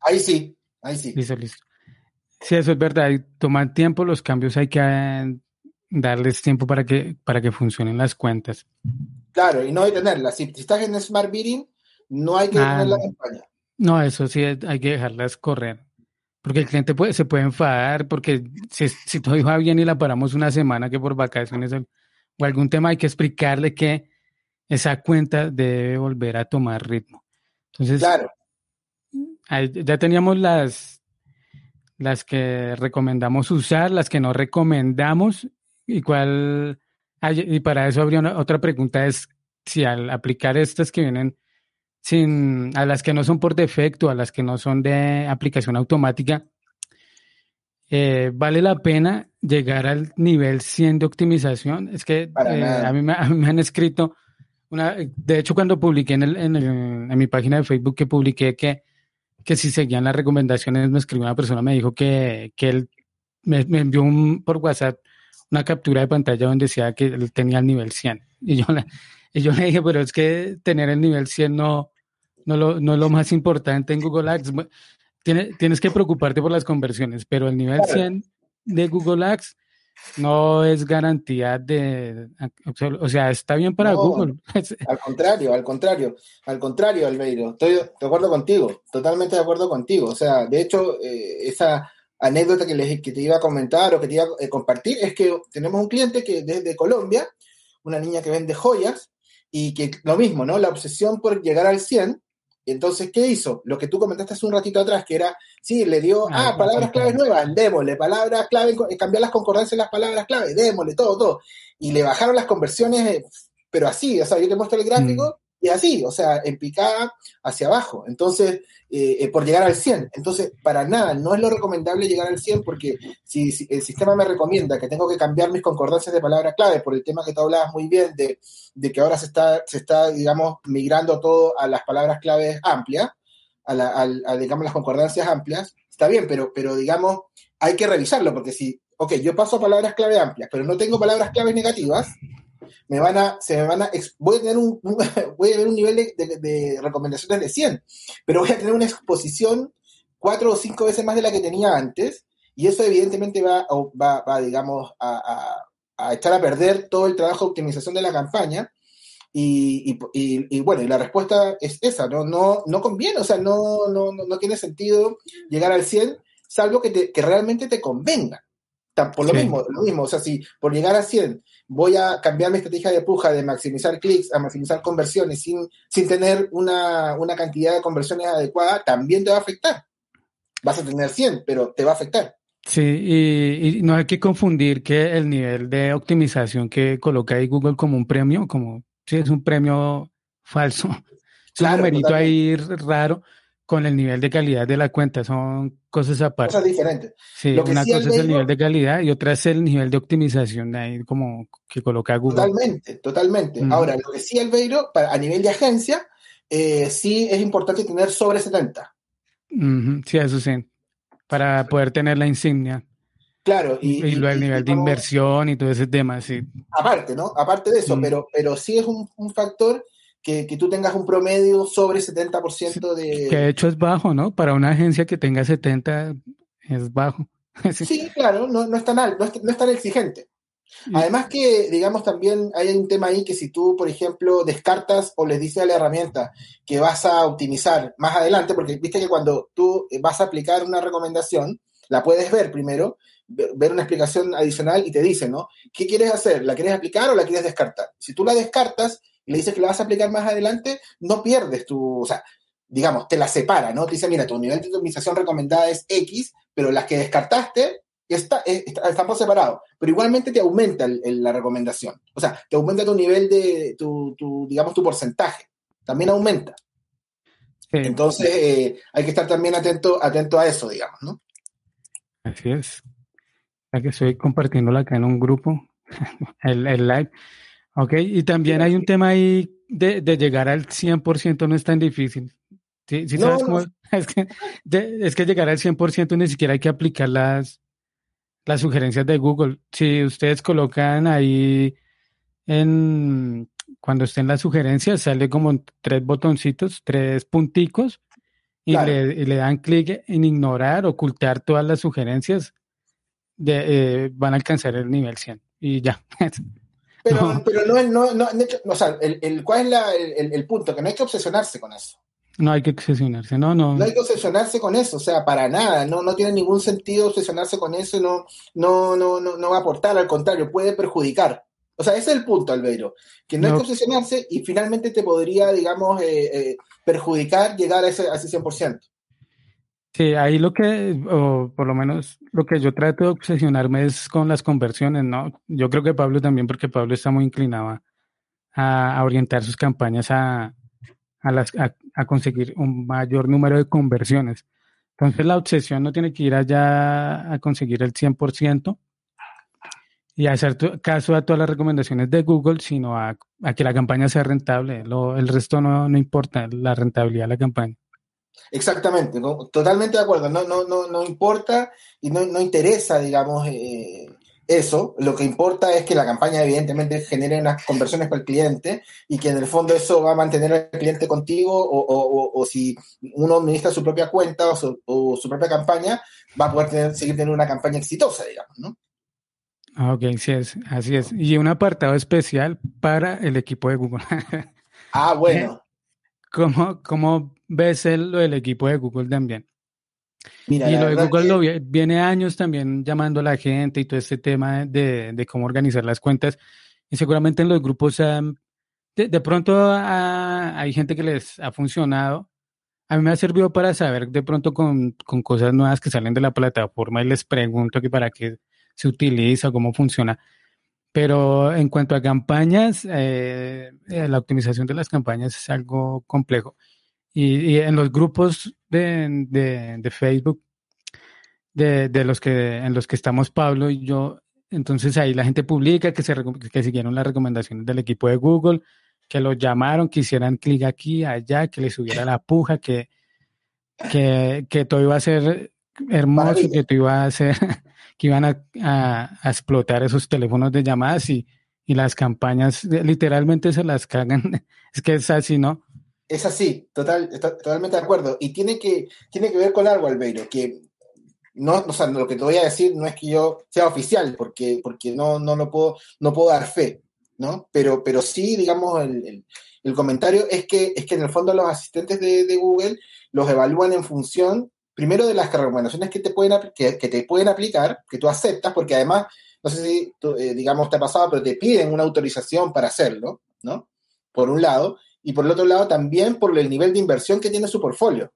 Ahí sí, ahí sí. Listo, listo. Sí, eso es verdad. Tomar tiempo, los cambios hay que darles tiempo para que, para que funcionen las cuentas. Claro, y no detenerlas. Si, si estás en Smart Bidding, no hay que detener la ah, campaña. No, eso sí, hay que dejarlas correr. Porque el cliente puede, se puede enfadar, porque si, si todo iba bien y la paramos una semana que por vacaciones o algún tema, hay que explicarle que esa cuenta debe volver a tomar ritmo. Entonces, claro. ya teníamos las, las que recomendamos usar, las que no recomendamos y cuál... Y para eso habría otra pregunta, es si al aplicar estas que vienen sin, a las que no son por defecto, a las que no son de aplicación automática, eh, ¿vale la pena llegar al nivel 100 de optimización? Es que eh, a, mí me, han escrito, una, de hecho cuando publiqué en, el, en, el, en mi página de Facebook que publiqué que, que si seguían las recomendaciones, me escribió una persona, me dijo que, que él me, me envió un, por WhatsApp una captura de pantalla donde decía que él tenía el nivel 100. Y yo, y yo le dije, pero es que tener el nivel 100 no, no, lo, no es lo más importante en Google Ads. Tienes, tienes que preocuparte por las conversiones, pero el nivel 100 de Google Ads no es garantía de, o sea, está bien para Google. Al contrario, al contrario, al contrario, Albeiro, estoy de acuerdo contigo, totalmente de acuerdo contigo. O sea, de hecho, eh, esa anécdota que, les, que te iba a comentar o que te iba a eh, compartir es que tenemos un cliente que desde Colombia, una niña que vende joyas, y que lo mismo, ¿no? La obsesión por llegar al 100 entonces, ¿qué hizo? Lo que tú comentaste hace un ratito atrás, que era, sí, le dio, ah, ah palabras claves nuevas, démosle, palabras clave, eh, cambiar las concordancias en las palabras clave, démosle, todo, todo. Y le bajaron las conversiones, eh, pero así, o sea, yo te muestro el gráfico mm. Y así, o sea, en picada hacia abajo. Entonces, eh, eh, por llegar al 100. Entonces, para nada, no es lo recomendable llegar al 100 porque si, el sistema me recomienda que tengo que cambiar mis concordancias de palabras clave por el tema que tú hablabas muy bien de, de que ahora se está, se está, digamos, migrando todo a las palabras claves amplias, a, la, a, digamos, las concordancias amplias, está bien, pero, pero digamos, hay que revisarlo porque si, ok, yo paso palabras clave amplias, pero no tengo palabras claves negativas, me van a, se me van a, voy a tener un, voy a tener un nivel de, recomendaciones de 100, pero voy a tener una exposición cuatro o cinco veces más de la que tenía antes, y eso evidentemente va, va, va digamos, a, a, echar a perder todo el trabajo de optimización de la campaña, y, y, y, bueno, y la respuesta es esa, no, no, no conviene, o sea, no, no, no tiene sentido llegar al 100, salvo que, te, que realmente te convenga. Por lo mismo, lo mismo, o sea, si por llegar a 100 voy a cambiar mi estrategia de puja de maximizar clics a maximizar conversiones sin, sin tener una, cantidad de conversiones adecuada, también te va a afectar. Vas a tener 100, pero te va a afectar. Sí, y, no hay que confundir que el nivel de optimización que coloca ahí Google como un premio, como si es un premio falso, es un numerito ahí raro, con el nivel de calidad de la cuenta, son cosas aparte. Cosas diferentes. Sí, una cosa es el nivel de calidad y otra es el nivel de optimización ahí como que coloca Google. Totalmente, totalmente. Ahora, lo que sí, Albeiro, para, a nivel de agencia, eh, sí es importante tener sobre 70. sí, eso sí, para poder tener la insignia. Claro, y, y, luego el nivel de inversión y todo ese tema, sí. Aparte, ¿no? Aparte de eso, pero, pero sí es un, un factor que, tú tengas un promedio sobre 70% de... Que de hecho es bajo, ¿no? Para una agencia que tenga 70 es bajo. sí, claro, no, no, es tan alto, no, es, tan exigente. Además que, digamos, también hay un tema ahí que si tú, por ejemplo, descartas o les dices a la herramienta que vas a optimizar más adelante, porque viste que cuando tú vas a aplicar una recomendación, la puedes ver primero, ver una explicación adicional y te dice, ¿no? ¿Qué quieres hacer? ¿La quieres aplicar o la quieres descartar? Si tú la descartas, y le dices que la vas a aplicar más adelante, no pierdes tu, o sea, digamos, te la separa, ¿no? Te dice, mira, tu nivel de optimización recomendada es X, pero las que descartaste está, eh, están por separado, pero igualmente te aumenta la recomendación. O sea, te aumenta tu nivel de, tu, digamos, tu porcentaje. También aumenta. Entonces, eh, hay que estar también atento, atento a eso, digamos, ¿no? Así es. Ya que estoy compartiéndola acá en un grupo, el, el live. Ok, y también hay un tema ahí de, llegar al 100% no es tan difícil. ¿Sí, sabes cómo? Es, que, es que llegar al 100% ni siquiera hay que aplicar las, las sugerencias de Google. Si ustedes colocan ahí en cuando estén las sugerencias, sale como tres botoncitos, tres punticos, y, le, dan clic en ignorar, ocultar todas las sugerencias, de, eh, van a alcanzar el nivel 100 y ya. Pero no, pero no, no, o sea, el, el, ¿cuál es la, el, el, punto? Que no hay que obsesionarse con eso. No hay que obsesionarse, no, no. No hay que obsesionarse con eso, o sea, para nada, no, no tiene ningún sentido obsesionarse con eso, no, no, no, no, no va a aportar, al contrario, puede perjudicar. O sea, ese es el punto, Albeiro, que no, hay que obsesionarse y finalmente te podría, digamos, eh, eh, perjudicar llegar a ese, a ese 100%. Sí, ahí lo que, o por lo menos lo que yo trato de obsesionarme es con las conversiones, ¿no? Yo creo que Pablo también, porque Pablo está muy inclinado a, orientar sus campañas a, conseguir un mayor número de conversiones. Entonces la obsesión no tiene que ir allá a conseguir el 100% y hacer caso a todas las recomendaciones de Google, sino a, que la campaña sea rentable. Lo, el resto no, no importa, la rentabilidad de la campaña. Exactamente, totalmente de acuerdo. No, no, no, no importa y no, no interesa, digamos, eh, eso. Lo que importa es que la campaña, evidentemente, genere unas conversiones para el cliente y que en el fondo eso va a mantener al cliente contigo o, o, o, si uno administra su propia cuenta o su, propia campaña, va a poder tener, seguir teniendo una campaña exitosa, digamos, ¿no? Ah, ok, sí es, así es. Y un apartado especial para el equipo de Google. ah, bueno. ¿Cómo, cómo ves el, lo del equipo de Google también? Mira, y lo de Google lo viene años también llamando a la gente y todo este tema de, de cómo organizar las cuentas. Y seguramente en los grupos de, pronto hay gente que les ha funcionado. A mí me ha servido para saber de pronto con, con cosas nuevas que salen de la plataforma y les pregunto que para qué se utiliza, cómo funciona. Pero en cuanto a campañas, eh, eh, la optimización de las campañas es algo complejo. Y, en los grupos de, de, Facebook, de, de, los que, en los que estamos Pablo y yo, entonces ahí la gente publica que, se, que siguieron las recomendaciones del equipo de Google, que lo llamaron, que hicieran clic aquí, allá, que le subiera la puja, que, que, que todo iba a ser hermoso, que todo iba a ser, que iban a, a, explotar esos teléfonos de llamadas y, y las campañas literalmente se las cagan. es que es así, ¿no? Es así, total, totalmente de acuerdo. Y tiene que, tiene que ver con algo, Albeiro, que no, o sea, lo que te voy a decir no es que yo sea oficial, porque, porque no, no lo puedo, no puedo dar fe, ¿no? Pero, pero sí, digamos, el, el, comentario es que, es que en el fondo los asistentes de, de, Google los evalúan en función, primero, de las recomendaciones que te pueden, que, que te pueden aplicar, que tú aceptas, porque además, no sé si, eh, digamos, te ha pasado, pero te piden una autorización para hacerlo, ¿no? Por un lado, y por el otro lado también por el nivel de inversión que tiene su portfolio,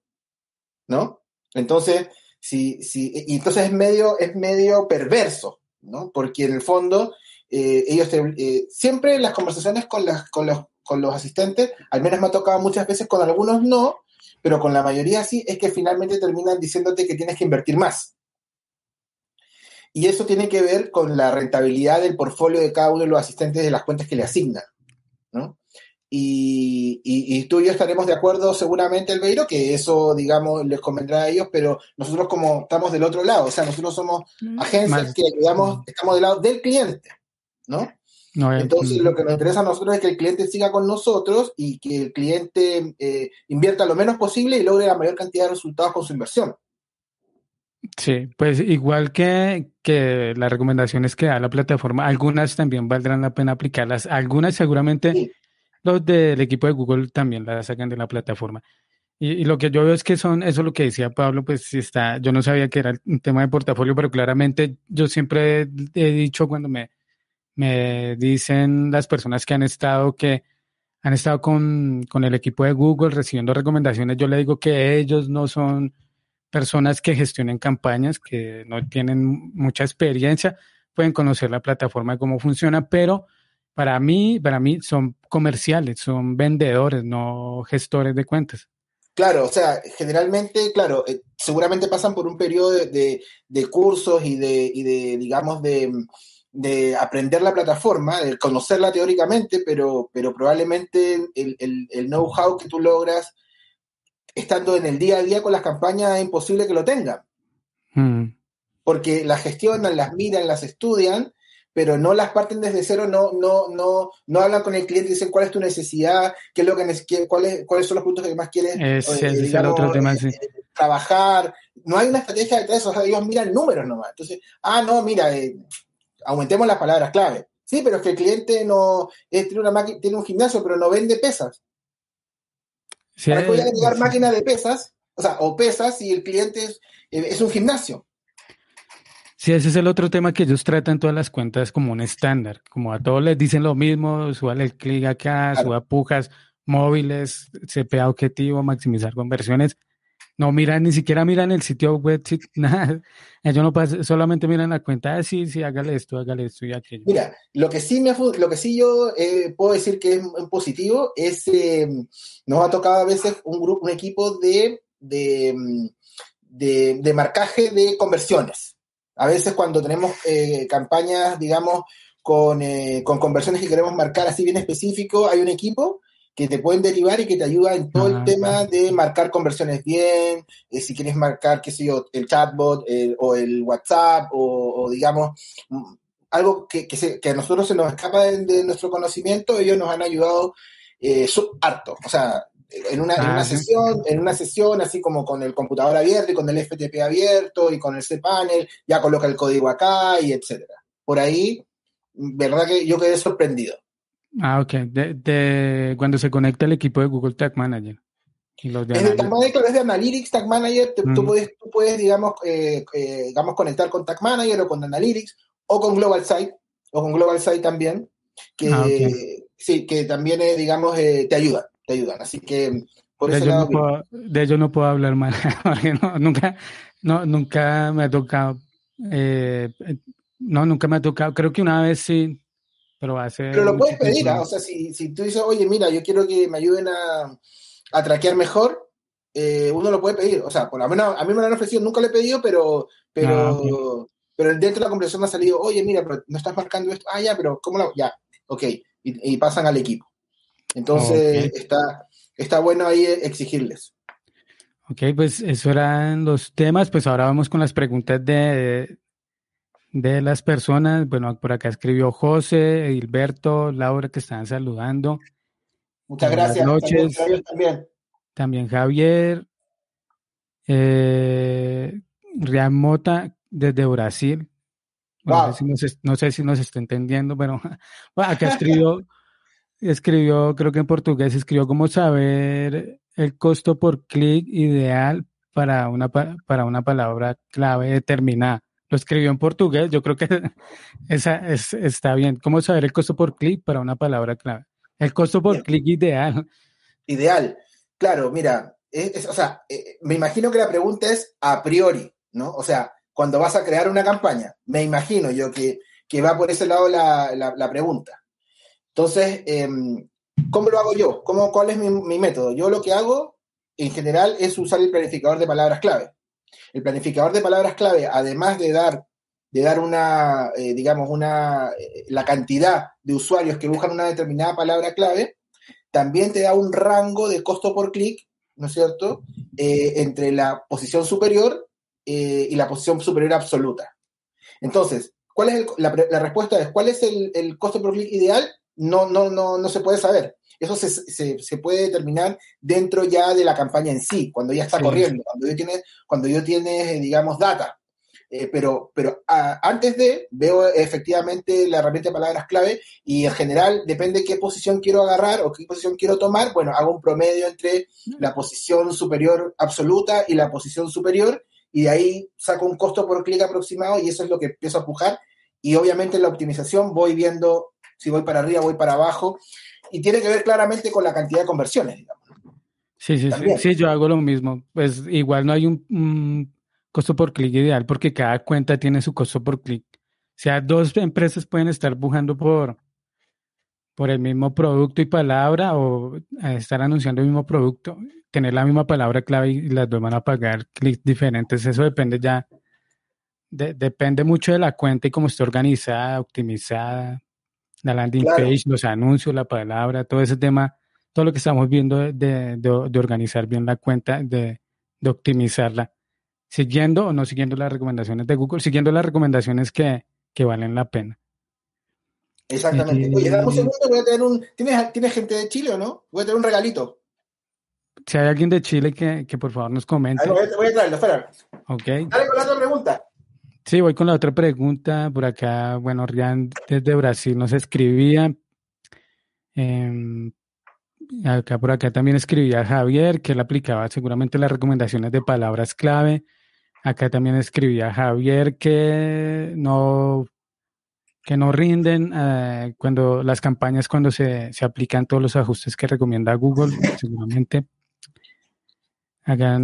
¿no? Entonces, sí, sí, y entonces es medio, es medio perverso, ¿no? Porque en el fondo, eh, ellos eh, siempre las conversaciones con, las, con, los, con los asistentes, al menos me ha tocado muchas veces, con algunos no, pero con la mayoría sí, es que finalmente terminan diciéndote que tienes que invertir más. Y eso tiene que ver con la rentabilidad del portfolio de cada uno de los asistentes de las cuentas que le asignan, ¿no? Y, tú y yo estaremos de acuerdo seguramente, Elbeiro, que eso, digamos, les convendrá a ellos, pero nosotros como estamos del otro lado, o sea, nosotros somos mm. agencias que, digamos, mm. estamos del lado del cliente, ¿no? Entonces, mm. lo que nos interesa a nosotros es que el cliente siga con nosotros y que el cliente eh, invierta lo menos posible y logre la mayor cantidad de resultados con su inversión. Sí, pues igual que, que las recomendaciones que da la plataforma, algunas también valdrán la pena aplicarlas, algunas seguramente los del equipo de Google también la sacan de la plataforma. Y, lo que yo veo es que son, eso es lo que decía Pablo, pues si está, yo no sabía que era un tema de portafolio, pero claramente yo siempre he dicho cuando me, me dicen las personas que han estado que han estado con, con el equipo de Google recibiendo recomendaciones, yo le digo que ellos no son personas que gestionen campañas, que no tienen mucha experiencia, pueden conocer la plataforma, cómo funciona, pero para mí, para mí son comerciales, son vendedores, no gestores de cuentas. Claro, o sea, generalmente, claro, eh, seguramente pasan por un periodo de, cursos y de, y de digamos, de, aprender la plataforma, de conocerla teóricamente, pero, pero probablemente el, el, know-how que tú logras estando en el día a día con las campañas es imposible que lo tengan. Hmm. Porque las gestionan, las miran, las estudian pero no las parten desde cero, no, no, no, no hablan con el cliente y dicen cuál es tu necesidad, qué es lo que cuáles, cuáles son los puntos que más quieres trabajar. No hay una estrategia detrás, o sea, ellos miran números nomás. Entonces, ah, no, mira, eh, aumentemos las palabras clave. Sí, pero es que el cliente no eh, tiene, una tiene un gimnasio, pero no vende pesas. Sí, Para que llegar máquina de pesas, o sea, o pesas y el cliente es, eh, es un gimnasio. Sí, ese es el otro tema que ellos tratan todas las cuentas como un estándar, como a todos les dicen lo mismo, suban el clic acá, suba pujas, móviles, CPA objetivo, maximizar conversiones. No miran, ni siquiera miran el sitio web, nada. Ellos no pasan, solamente miran la cuenta, ah, sí, sí, hágale esto, hágale esto y aquello. Mira, lo que sí, me, lo que sí yo eh, puedo decir que es positivo es, eh, nos ha tocado a veces un grupo, un equipo de, de, de, de marcaje de conversiones. A veces cuando tenemos eh, campañas, digamos, eh, con, conversiones que queremos marcar así bien específico, hay un equipo que te pueden derivar y que te ayuda en todo el ah, tema de marcar conversiones bien, eh, si quieres marcar, qué sé yo, el chatbot o el WhatsApp o, digamos, mm, algo que, que, a nosotros se nos escapa de, nuestro conocimiento, ellos nos han ayudado harto. O sea, en una, en una ah, sesión, en una sesión, así como con el computador abierto y con el FTP abierto y con el cPanel, ya coloca el código acá y etcétera. por ahí, verdad que yo quedé sorprendido. Ah, ok. De, cuando se conecta el equipo de Google Tag Manager. Y los de es de Tag Manager, es de Analytics, Tag Manager, tú, puedes, tú puedes, digamos, eh, eh, digamos, conectar con Tag Manager o con Analytics o con Global Site, o con Global Site también, que ah, sí, que también, digamos, eh, te ayudan, te ayudan. Así que por de, no puedo, de ello no puedo hablar mal, nunca, no, nunca me ha tocado, no, nunca me ha tocado, creo que una vez sí, pero va a ser... Pero lo puedes pedir, ¿ah? o sea, si, si tú dices, oye, mira, yo quiero que me ayuden a a traquear mejor, eh, uno lo puede pedir. O sea, por lo menos a mí me lo han ofrecido, nunca lo he pedido, pero, pero, ah, pero dentro de la conversación me ha salido, oye, mira, pero no estás marcando esto. Ah, ya, pero ¿cómo lo? Ya, ok. Y, pasan al equipo. Entonces, está, está bueno ahí exigirles. Ok, pues eso eran los temas. Pues ahora vamos con las preguntas de, de las personas. Bueno, por acá escribió José, Gilberto, Laura, que están saludando. Muchas gracias. noches. También, también. Javier. Eh, Rian Mota desde Brasil. no, sé si nos, está entendiendo, pero acá escribió, escribió, creo que en portugués, escribió cómo saber el costo por clic ideal para una, para una palabra clave determinada. Lo escribió en portugués, yo creo que esa es, está bien. ¿Cómo saber el costo por clic para una palabra clave? El costo por clic ideal. Ideal. Claro, mira, o sea, eh, me imagino que la pregunta es a priori, ¿no? O sea, cuando vas a crear una campaña, me imagino yo que, va por ese lado la, pregunta. Entonces, em, ¿cómo lo hago yo? ¿Cómo, ¿Cuál es mi, método? Yo lo que hago, en general, es usar el planificador de palabras clave. El planificador de palabras clave, además de dar de dar una, eh, digamos, una, eh, la cantidad de usuarios que buscan una determinada palabra clave, también te da un rango de costo por clic, ¿no es cierto?, eh, entre la posición superior y la posición superior absoluta. Entonces, ¿cuál es la, respuesta es, ¿cuál es el, costo por clic ideal? No, no, no, no se puede saber. Eso se, se, puede determinar dentro ya de la campaña en sí, cuando ya está corriendo, cuando yo tiene, cuando yo tiene, digamos, data. Eh, pero, pero antes de, veo efectivamente la herramienta de palabras clave y en general depende qué posición quiero agarrar o qué posición quiero tomar, bueno, hago un promedio entre la posición superior absoluta y la posición superior y de ahí saco un costo por clic aproximado y eso es lo que empiezo a pujar y obviamente en la optimización voy viendo si voy para arriba, voy para abajo y tiene que ver claramente con la cantidad de conversiones, digamos. Sí, sí, sí, sí, yo hago lo mismo. Pues igual no hay un costo por clic ideal porque cada cuenta tiene su costo por clic. O sea, dos empresas pueden estar buscando por, por el mismo producto y palabra o estar anunciando el mismo producto, tener la misma palabra clave y las dos van a pagar clics diferentes. Eso depende ya, depende mucho de la cuenta y cómo esté organizada, optimizada, la landing page, los anuncios, la palabra, todo ese tema, todo lo que estamos viendo de, de organizar bien la cuenta, de, optimizarla siguiendo o no siguiendo las recomendaciones de Google, siguiendo las recomendaciones que, valen la pena. Exactamente. Oye, dame un segundo, voy a tener un. ¿Tienes, gente de Chile o no? Voy a tener un regalito. Si hay alguien de Chile que, por favor nos comente. voy, a, traerlo, espera. Ok. Dale con la otra pregunta. Sí, voy con la otra pregunta. Por acá, bueno, Rian desde Brasil nos escribía. Em, acá por acá también escribía Javier que él aplicaba seguramente las recomendaciones de palabras clave Acá también escribía Javier que no, que no rinden eh, cuando las campañas, cuando se, se, aplican todos los ajustes que recomienda Google, seguramente. Acá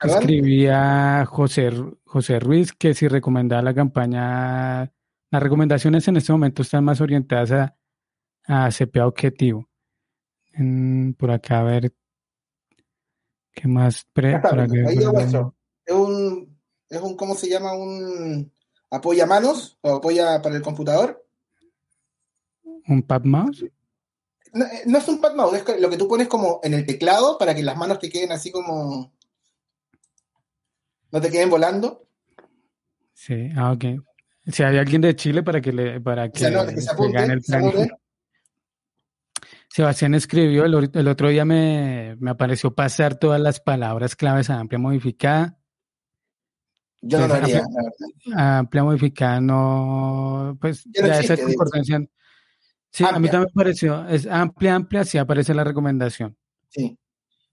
escribía José, José Ruiz que si recomendaba la campaña, las recomendaciones en este momento están más orientadas a, a CPA objetivo. por acá, a ver, ¿qué más? Pre, Es un es un, ¿cómo se llama? Un apoya manos o apoya para el computador. ¿Un pad mouse? No, eh, es un pad mouse, es lo que tú pones como en el teclado para que las manos te queden así como. no te queden volando. Sí, ah, ok. Si hay alguien de Chile para que le para que, el Sebastián escribió, el, el otro día me, me, apareció pasar todas las palabras claves a amplia modificada Yo no lo haría. Amplia, amplia modificada no, pues ya, esa concordancia. Sí, a mí también me pareció, es amplia, amplia, sí aparece la recomendación. Sí.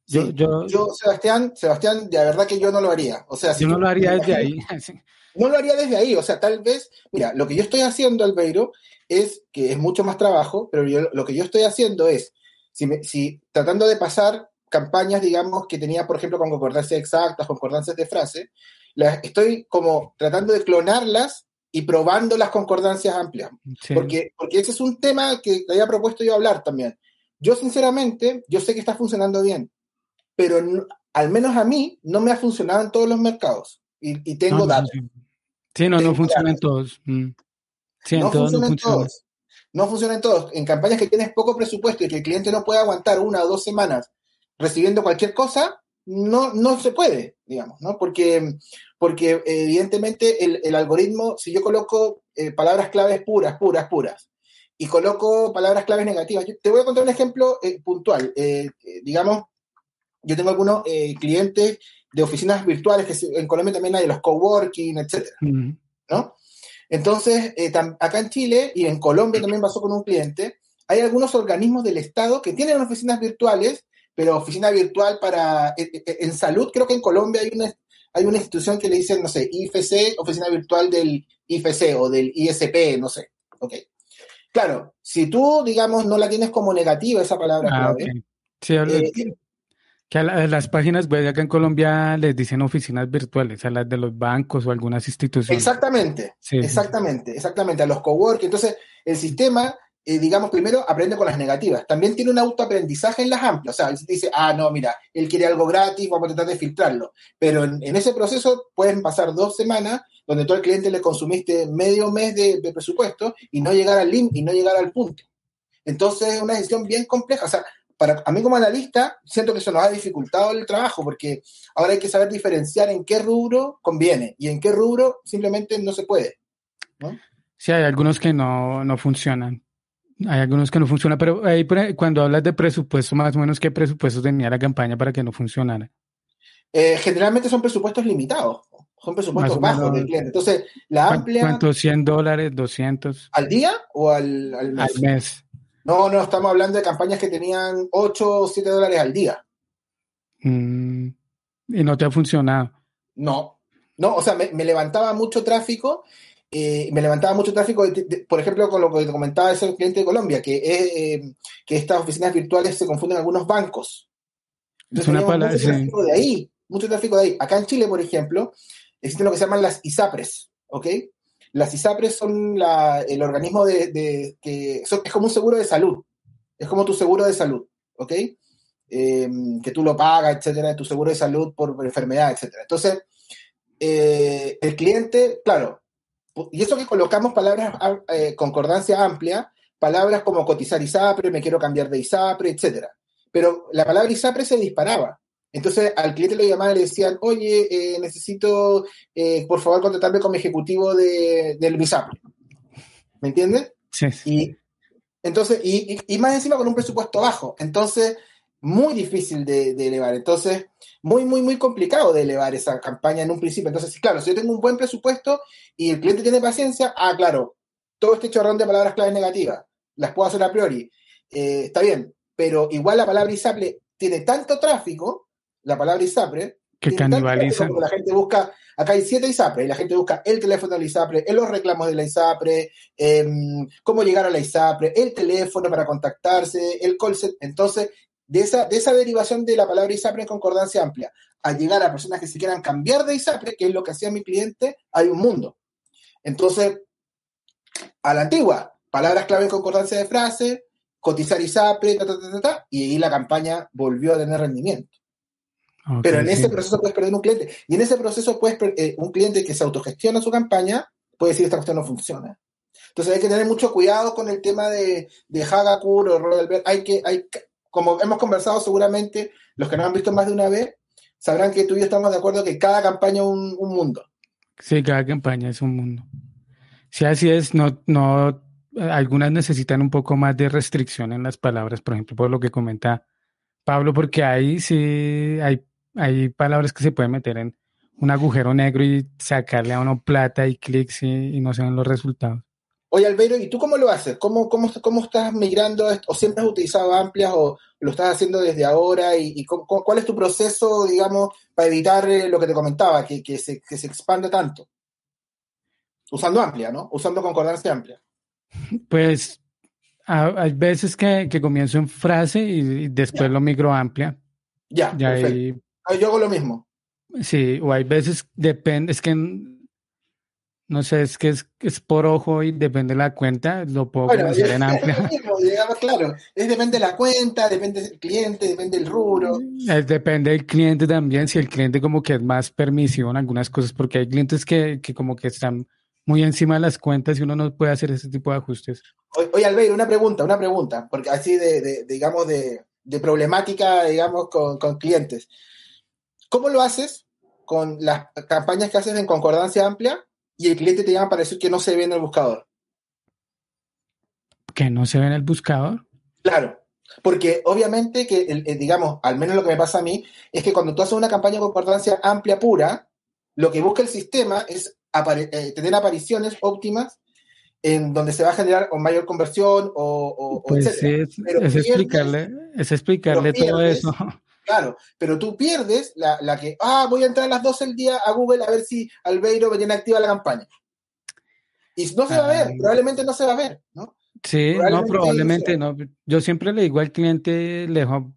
Yo, yo, yo, Sebastián, Sebastián, de verdad que yo no lo haría. O sea, yo no lo haría desde ahí. No lo haría desde ahí. O sea, tal vez, mira, lo que yo estoy haciendo, Albeiro, es que es mucho más trabajo, pero yo, lo que yo estoy haciendo es, si, si tratando de pasar campañas, digamos, que tenía, por ejemplo, con concordancias exactas, concordancias de frase, las, estoy como tratando de clonarlas y probando las concordancias amplias. Porque, porque ese es un tema que había propuesto yo hablar también. Yo, sinceramente, yo sé que está funcionando bien, pero al menos a mí no me ha funcionado en todos los mercados. Y, tengo datos. Sí, no, no funciona en todos. Mm. Sí, en no todos funciona en todos. No funciona en todos. En campañas que tienes poco presupuesto y que el cliente no puede aguantar una o dos semanas recibiendo cualquier cosa, no, no se puede, digamos, ¿no? Porque, porque evidentemente el, algoritmo, si yo coloco eh, palabras claves puras, puras, puras, y coloco palabras claves negativas, te voy a contar un ejemplo eh, puntual. Eh, digamos, yo tengo algunos clientes de oficinas virtuales, que en Colombia también hay los coworking, etcétera, ¿no? Entonces, acá en Chile y en Colombia también pasó con un cliente, hay algunos organismos del Estado que tienen oficinas virtuales pero oficina virtual para, eh, eh, en, salud, creo que en Colombia hay una, hay una institución que le dicen, no sé, IFC, oficina virtual del IFC o del ISP, no sé. Ok. Claro, si tú, digamos, no la tienes como negativa esa palabra ah, Sí, eh, que a, las páginas web acá en Colombia les dicen oficinas virtuales, a las de los bancos o algunas instituciones. Exactamente, exactamente, exactamente, a los cowork. Entonces, el sistema eh, digamos, primero aprende con las negativas. También tiene un autoaprendizaje en las amplias. O sea, dice, ah, no, mira, él quiere algo gratis, vamos a tratar de filtrarlo. Pero en, ese proceso pueden pasar dos semanas donde todo el cliente le consumiste medio mes de, presupuesto y no llegar al link y no llegar al punto. Entonces es una decisión bien compleja. O sea, para a mí como analista, siento que eso nos ha dificultado el trabajo porque ahora hay que saber diferenciar en qué rubro conviene y en qué rubro simplemente no se puede. ¿no? Sí, hay algunos que no, no funcionan. Hay algunos que no funcionan, pero ahí cuando hablas de presupuesto, más o menos, ¿qué presupuesto tenía la campaña para que no funcionara? Eh, generalmente son presupuestos limitados, son presupuestos bajos del cliente. Entonces, la amplia... ¿Cuántos? ¿100 dólares? ¿200? ¿Al día o al, al, mes? Al mes. No, no, estamos hablando de campañas que tenían 8 o 7 dólares al día. Mm, ¿Y no te ha funcionado? No, no, o sea, me, me levantaba mucho tráfico eh, me levantaba mucho tráfico, por ejemplo, con lo que te comentaba ese cliente de Colombia, que, eh, que estas oficinas virtuales se confunden con algunos bancos. Entonces, mucho tráfico de ahí, mucho tráfico de ahí. Acá en Chile, por ejemplo, existen lo que se llaman las ISAPRES, ¿ok? Las ISAPRES son el organismo de, que es como un seguro de salud, es como tu seguro de salud, ¿ok? Em, que tú lo pagas, etcétera, tu seguro de salud por, enfermedad, etcétera. Entonces, eh, el cliente, claro, y eso que colocamos palabras eh, concordancia amplia, palabras como cotizar ISAPRE, me quiero cambiar de ISAPRE, etc. Pero la palabra ISAPRE se disparaba. Entonces al cliente le llamaban y le decían, oye, eh, necesito, eh, por favor, contratarme como ejecutivo de, del ISAPRE. ¿Me entiendes? Sí. Y, entonces, y, y, más encima con un presupuesto bajo. Entonces, muy difícil de, de elevar. Entonces, muy, muy, muy complicado de elevar esa campaña en un principio. Entonces, claro, si yo tengo un buen presupuesto y el cliente tiene paciencia, ah, claro, todo este chorrón de palabras claves negativas, las puedo hacer a priori. Eh, está bien, pero igual la palabra ISAPRE tiene tanto tráfico, la palabra ISAPRE, que canibaliza. La gente busca, acá hay siete ISAPRE, y la gente busca el teléfono de la ISAPRE, los reclamos de la ISAPRE, em, cómo llegar a la ISAPRE, el teléfono para contactarse, el call center. Entonces, de esa, de esa derivación de la palabra ISAPRE en concordancia amplia a llegar a personas que se quieran cambiar de ISAPRE, que es lo que hacía mi cliente, hay un mundo. Entonces, a la antigua, palabras clave en concordancia de frase, cotizar ISAPRE, ta, ta, ta, y ahí la campaña volvió a tener rendimiento. Pero en ese proceso puedes perder un cliente. Y en ese proceso puedes eh, un cliente que se autogestiona su campaña puede decir esta cuestión no funciona. Entonces hay que tener mucho cuidado con el tema de, de Hagakur o Rodelberg. Hay que, hay, como hemos conversado seguramente, los que nos han visto más de una vez, sabrán que tú y yo estamos de acuerdo que cada campaña es un, mundo. Sí, cada campaña es un mundo. Si así es, no, no, algunas necesitan un poco más de restricción en las palabras, por ejemplo, por lo que comenta Pablo, porque ahí sí hay, hay palabras que se pueden meter en un agujero negro y sacarle a uno plata y clics y, no se ven los resultados. Oye, Albeiro, ¿y tú cómo lo haces? ¿Cómo, cómo, cómo estás migrando? ¿O siempre has utilizado amplias o lo estás haciendo desde ahora? ¿Y, cuál es tu proceso, digamos, para evitar eh, lo que te comentaba, que, que, se, que se expande tanto? Usando amplia, ¿no? Usando concordancia amplia. Pues hay veces que, comienzo en frase y, después lo migro amplia. Ya, perfecto. Ah, yo hago lo mismo. Sí, o hay veces, depende, es que no sé, es que es, por ojo y depende de la cuenta, lo puedo comenzar en amplia. claro, es depende de la cuenta, depende del cliente, depende del rubro. depende del cliente también, si el cliente como que es más permisivo en algunas cosas, porque hay clientes que, que como que están muy encima de las cuentas y uno no puede hacer ese tipo de ajustes. Oye, Albeiro, una pregunta, una pregunta, porque así de, digamos, de, problemática, digamos, con, con clientes. ¿Cómo lo haces con las campañas que haces en concordancia amplia y el cliente te llama para decir que no se ve en el buscador? ¿Que no se ve en el buscador? Claro, porque obviamente que, digamos, al menos lo que me pasa a mí, es que cuando tú haces una campaña de concordancia amplia pura, lo que busca el sistema es eh, tener apariciones óptimas en donde se va a generar o mayor conversión o, pues es, explicarle, es explicarle todo eso. Claro, pero tú pierdes la, que, ah, voy a entrar a las 12 del día a Google a ver si Albeiro me tiene activa la campaña. Y no se va a ver, ah. probablemente no se va a ver, ¿no? Sí, no, probablemente no. Yo siempre le digo al cliente, le o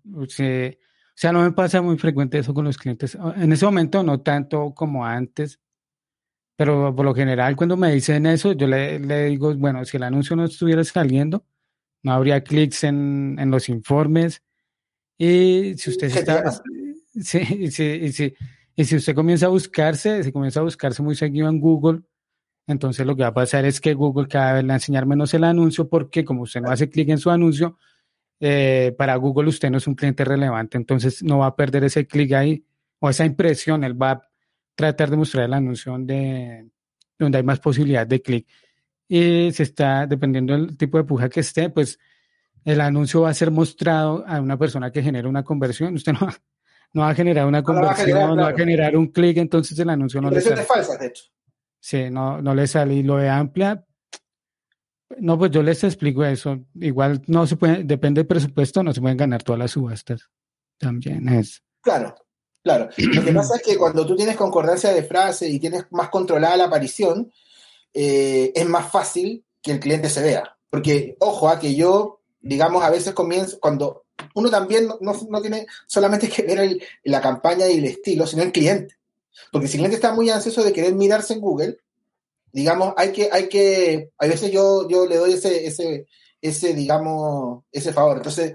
sea, no me pasa muy frecuente eso con los clientes. En ese momento no tanto como antes, pero por lo general cuando me dicen eso, yo le, le digo, bueno, si el anuncio no estuviera saliendo, no habría clics en, en los informes, y si usted está, sí, sí, y si usted comienza a buscarse, si comienza a buscarse muy seguido en Google, entonces lo que va a pasar es que Google cada vez le va a enseñar menos el anuncio porque como usted no hace clic en su anuncio, eh, para Google usted no es un cliente relevante, entonces no va a perder ese clic ahí o esa impresión, él va a tratar de mostrar el anuncio donde, donde hay más posibilidad de clic. Y si está, dependiendo del tipo de puja que esté, pues el anuncio va a ser mostrado a una persona que genera una conversión. Usted no, no va a generar una conversión, no va a generar, un clic, entonces el anuncio no le sale. falsas, de hecho. Sí, no, no le sale. Y lo de amplia, no, pues yo les explico eso. Igual no se puede, depende del presupuesto, no se pueden ganar todas las subastas. También es. Claro, claro. Lo que pasa es que cuando tú tienes concordancia de frase y tienes más controlada la aparición, eh, es más fácil que el cliente se vea. Porque, ojo, a que yo digamos, a veces comienza, cuando uno también no, no tiene solamente que ver la campaña y el estilo, sino el cliente. Porque si el cliente está muy ansioso de querer mirarse en Google, digamos, hay que, hay que, a veces yo, yo le doy ese, ese, ese, digamos, ese favor. Entonces,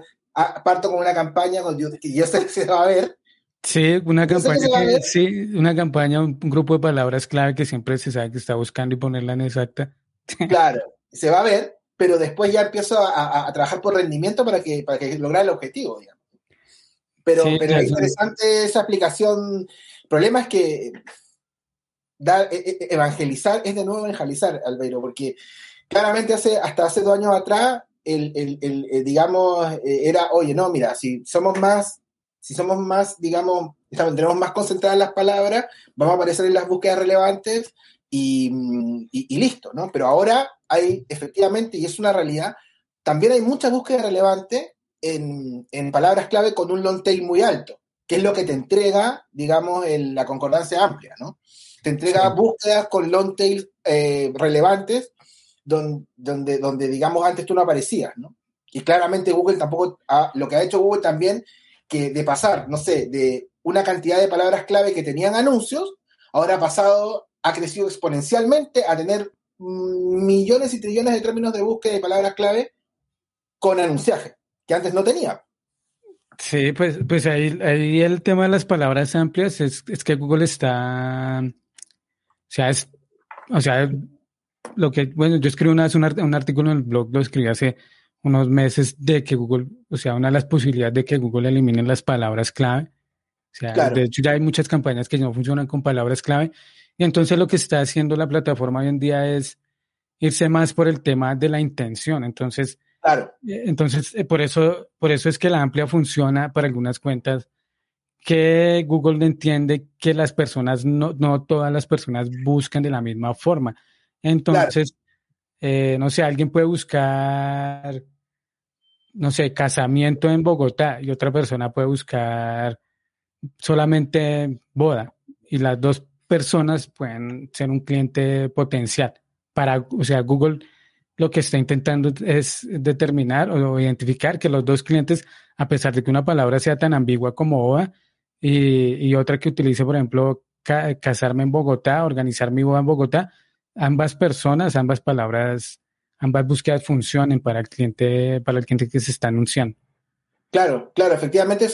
parto con una campaña que yo sé que se va a ver. Sí, una campaña, sí, una campaña, un, grupo de palabras clave que siempre se sabe que está buscando y ponerla en exacta. Claro, se va a ver, pero después ya empiezo a, trabajar por rendimiento para que, para que lograr el objetivo, digamos. Pero, pero es interesante esa aplicación. El problema es que e, e, evangelizar es de nuevo evangelizar, Albeiro, porque claramente hace, hasta hace dos años atrás, el, el, digamos, eh, era, oye, no, mira, si somos más, si somos más, digamos, tenemos más concentradas las palabras, vamos a aparecer en las búsquedas relevantes y, y, y listo, ¿no? Pero ahora hay efectivamente, y es una realidad, también hay mucha búsqueda relevante en, en palabras clave con un long tail muy alto, que es lo que te entrega, digamos, la concordancia amplia, ¿no? Te entrega búsquedas con long tail eh, relevantes donde, donde, donde, digamos, antes tú no aparecías, ¿no? Y claramente Google tampoco, lo que ha hecho Google también, que de pasar, no sé, de una cantidad de palabras clave que tenían anuncios, ahora ha pasado, ha crecido exponencialmente a tener millones y trillones de términos de búsqueda de palabras clave con anunciaje, que antes no tenía. Sí, pues, pues ahí, ahí el tema de las palabras amplias es, es que Google está, o sea, es, o sea, lo que, bueno, yo escribí una vez un, un, artículo en el blog, lo escribí hace unos meses de que Google, o sea, una de las posibilidades de que Google elimine las palabras clave. O sea, de hecho ya hay muchas campañas que no funcionan con palabras clave y entonces lo que está haciendo la plataforma hoy en día es irse más por el tema de la intención. Entonces, claro. Eh, entonces eh, por eso, por eso es que la amplia funciona para algunas cuentas que Google entiende que las personas, no, no todas las personas buscan de la misma forma. Entonces, eh, no sé, alguien puede buscar, no sé, casamiento en Bogotá y otra persona puede buscar solamente boda y las dos personas pueden ser un cliente potencial. Para, o sea, Google lo que está intentando es determinar o identificar que los dos clientes, a pesar de que una palabra sea tan ambigua como boda y, otra que utilice, por ejemplo, casarme en Bogotá, organizar mi boda en Bogotá, ambas personas, ambas palabras, ambas búsquedas funcionen para el cliente, para el cliente que se está anunciando. Claro, claro, efectivamente,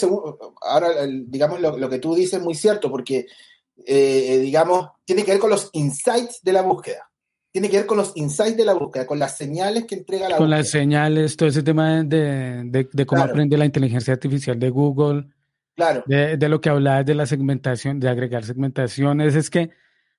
ahora digamos lo, que tú dices es muy cierto, porque eh, digamos, tiene que ver con los insights de la búsqueda. Tiene que ver con los insights de la búsqueda, con las señales que entrega la con búsqueda. Con las señales, todo ese tema de, cómo aprende la inteligencia artificial de Google. Claro. De, lo que hablabas de la segmentación, de agregar segmentaciones, es que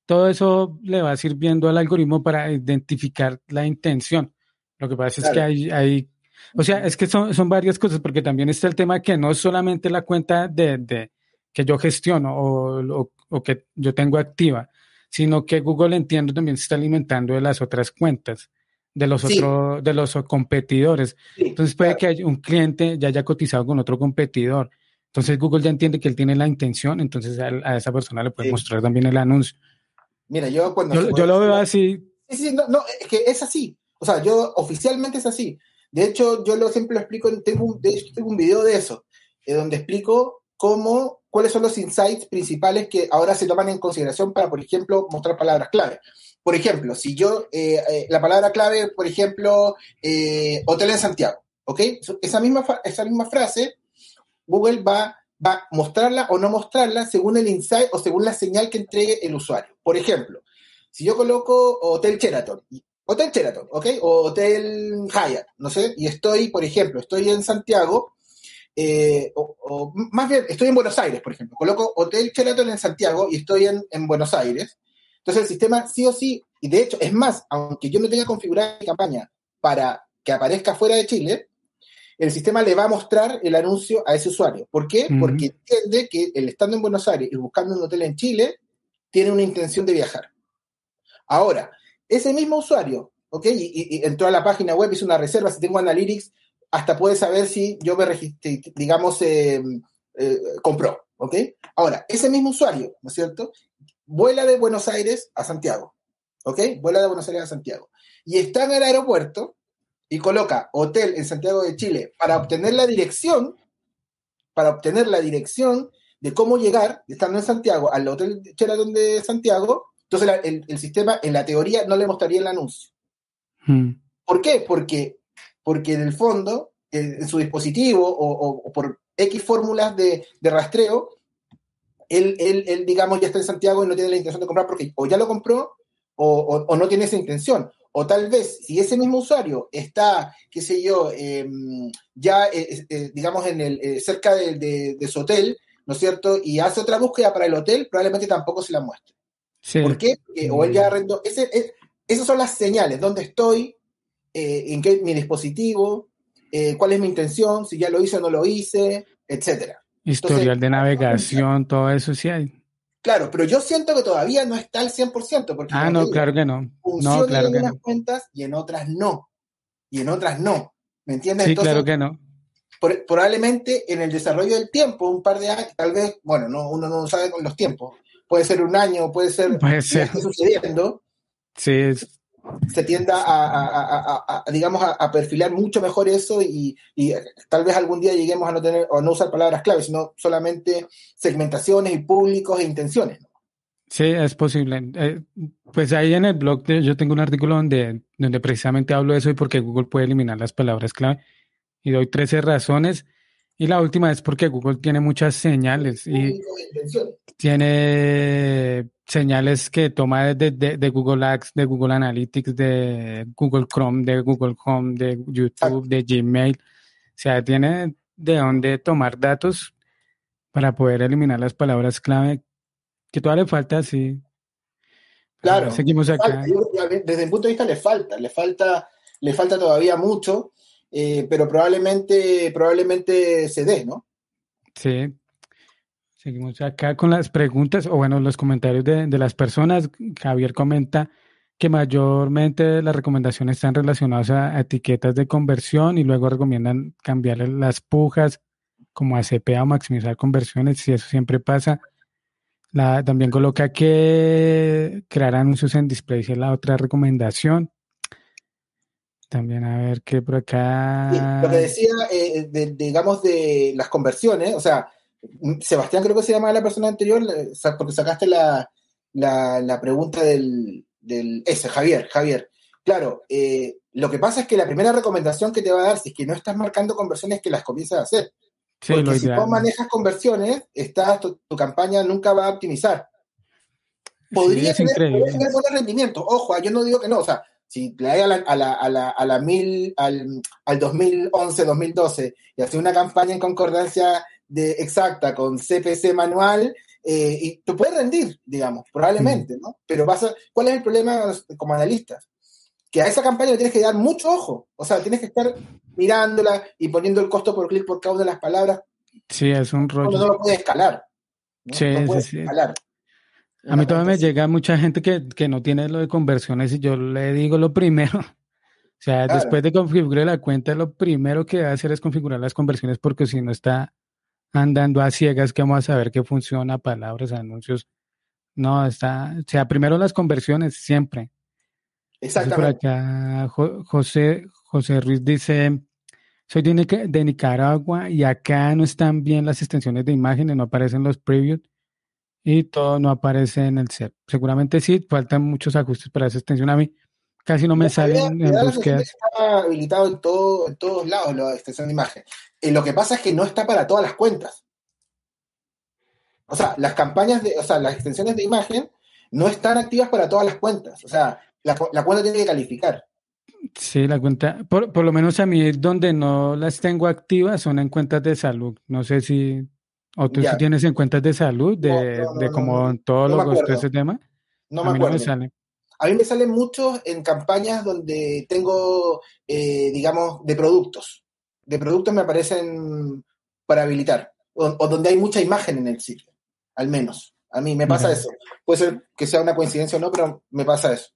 todo eso le va sirviendo al algoritmo para identificar la intención. Lo que pasa es que hay, hay, o sea, es que son, son varias cosas, porque también está el tema que no es solamente la cuenta de, de que yo gestiono o, o, que yo tengo activa, sino que Google entiendo también se está alimentando de las otras cuentas, de los otros, de los competidores. Entonces puede que un cliente ya haya cotizado con otro competidor. Entonces Google ya entiende que él tiene la intención, entonces a, esa persona le puede mostrar también el anuncio. Mira, yo cuando... Yo, lo veo así. Sí, sí, no, no, es que es así. O sea, yo oficialmente es así. De hecho, yo lo siempre lo explico, tengo un, tengo un video de eso, eh, donde explico cómo, cuáles son los insights principales que ahora se toman en consideración para, por ejemplo, mostrar palabras clave. Por ejemplo, si yo, eh, eh, la palabra clave, por ejemplo, hotel en Santiago, ¿ok? Esa misma, esa misma frase, Google va va a mostrarla o no mostrarla según el insight o según la señal que entregue el usuario. Por ejemplo, si yo coloco Hotel Sheraton, Hotel Sheraton, ¿ok? O Hotel Hyatt, no sé, y estoy, por ejemplo, estoy en Santiago, eh, o, más bien, estoy en Buenos Aires, por ejemplo, coloco Hotel Sheraton en Santiago y estoy en, en Buenos Aires, entonces el sistema sí o sí, y de hecho, es más, aunque yo no tenga configurada mi campaña para que aparezca fuera de Chile, el sistema le va a mostrar el anuncio a ese usuario. ¿Por qué? Porque entiende que el estando en Buenos Aires y buscando un hotel en Chile, tiene una intención de viajar. Ahora, ese mismo usuario, ¿ok? Y, entró a la página web, hizo una reserva, si tengo Analytics, hasta puede saber si yo me registré, digamos, eh, eh, compró, ¿ok? Ahora, ese mismo usuario, ¿no es cierto? Vuela de Buenos Aires a Santiago, ¿ok? Vuela de Buenos Aires a Santiago. Y está en el aeropuerto, y coloca hotel en Santiago de Chile para obtener la dirección, para obtener la dirección de cómo llegar, estando en Santiago, al hotel Sheraton de Santiago, entonces el, sistema en la teoría no le mostraría el anuncio. Hmm. ¿Por qué? Porque, porque en el fondo, en, su dispositivo o, por X fórmulas de, rastreo, él, él, digamos, ya está en Santiago y no tiene la intención de comprar porque o ya lo compró o no tiene esa intención. O tal vez, si ese mismo usuario está, qué sé yo, em, ya, eh, eh, digamos, en el, eh, cerca de, su hotel, ¿no es cierto? Y hace otra búsqueda para el hotel, probablemente tampoco se la muestre. ¿Por qué? o él ya arrendó. Ese, esas son las señales, dónde estoy, en qué mi dispositivo, cuál es mi intención, si ya lo hice o no lo hice, etcétera. Historial de navegación, todo eso sí hay. Claro, pero yo siento que todavía no está al 100%. Porque ah, no, claro que no. Funciona no, claro en unas cuentas y en otras no. Y en otras no. ¿Me entiendes? Sí, claro que no. probablemente en el desarrollo del tiempo, un par de años, tal vez, bueno, no, uno no sabe con los tiempos. Puede ser un año, puede ser. Puede ser. sucediendo. Sí, se tienda a, digamos, a, perfilar mucho mejor eso y, tal vez algún día lleguemos a no tener o no usar palabras clave, sino solamente segmentaciones y públicos e intenciones. Sí, es posible. Eh, pues ahí en el blog yo tengo un artículo donde, donde precisamente hablo de eso y por qué Google puede eliminar las palabras clave y doy 13 razones. Y la última es porque Google tiene muchas señales y tiene señales que toma de, de, Google Ads, de Google Analytics, de Google Chrome, de Google Home, de YouTube, de Gmail. O sea, tiene de dónde tomar datos para poder eliminar las palabras clave, que todavía le falta, sí. Claro. Seguimos acá. Desde el punto de vista le falta, le falta, le falta todavía mucho, eh, pero probablemente, probablemente se dé, ¿no? Sí. Seguimos acá con las preguntas, o bueno, los comentarios de, de las personas. Javier comenta que mayormente las recomendaciones están relacionadas a etiquetas de conversión y luego recomiendan cambiarle las pujas como a CPA o maximizar conversiones, si eso siempre pasa. También coloca que crear anuncios en display es la otra recomendación. También a ver qué por acá. lo que decía, eh, digamos, de las conversiones, o sea, Sebastián creo que se llama la persona anterior, porque sacaste la, la pregunta del, del ese, Javier, Javier. Claro, eh, lo que pasa es que la primera recomendación que te va a dar, si es que no estás marcando conversiones, que las comiences a hacer. Porque si tú manejas conversiones, estás, tu, campaña nunca va a optimizar. Podría, tener, buenos rendimientos. Ojo, ah, yo no digo que no. O sea, si le a la, a la, a la, a la mil, al, al 2011, 2012 y hace una campaña en concordancia de, exacta con CPC manual, eh, y tú puedes rendir, digamos, probablemente, ¿no? Pero vas ¿cuál es el problema como analistas? Que a esa campaña le tienes que dar mucho ojo, o sea, tienes que estar mirándola y poniendo el costo por clic por cada una de las palabras. Sí, es un rollo. No, lo puedes escalar. Sí, sí, sí. A mí todavía me llega mucha gente que, que, no tiene lo de conversiones y yo le digo lo primero. O sea, después de configurar la cuenta, lo primero que va a hacer es configurar las conversiones porque si no está andando a ciegas que vamos a saber que funciona, palabras, anuncios. No, está, o sea, primero las conversiones, siempre. Exactamente. José, José Ruiz dice, soy de, de, Nicaragua y acá no están bien las extensiones de imágenes, no aparecen los previews y todo no aparece en el set. Seguramente sí, faltan muchos ajustes para esa extensión. A mí casi no me salen en búsquedas. Está habilitado en, todo, en todos lados la extensión de imagen. Eh, lo que pasa es que no está para todas las cuentas. O sea, las campañas de, o sea, las extensiones de imagen no están activas para todas las cuentas. O sea, la, cuenta tiene que calificar. Sí, la cuenta, por, lo menos a mí donde no las tengo activas son en cuentas de salud. No sé si, o tú sí tienes en cuentas de salud, de, de como todo lo que ese tema. No me acuerdo. A mí me salen muchos en campañas donde tengo, eh, digamos, de productos de productos me aparecen para habilitar, o, donde hay mucha imagen en el sitio, al menos. A mí me pasa eso. Puede ser que sea una coincidencia o no, pero me pasa eso.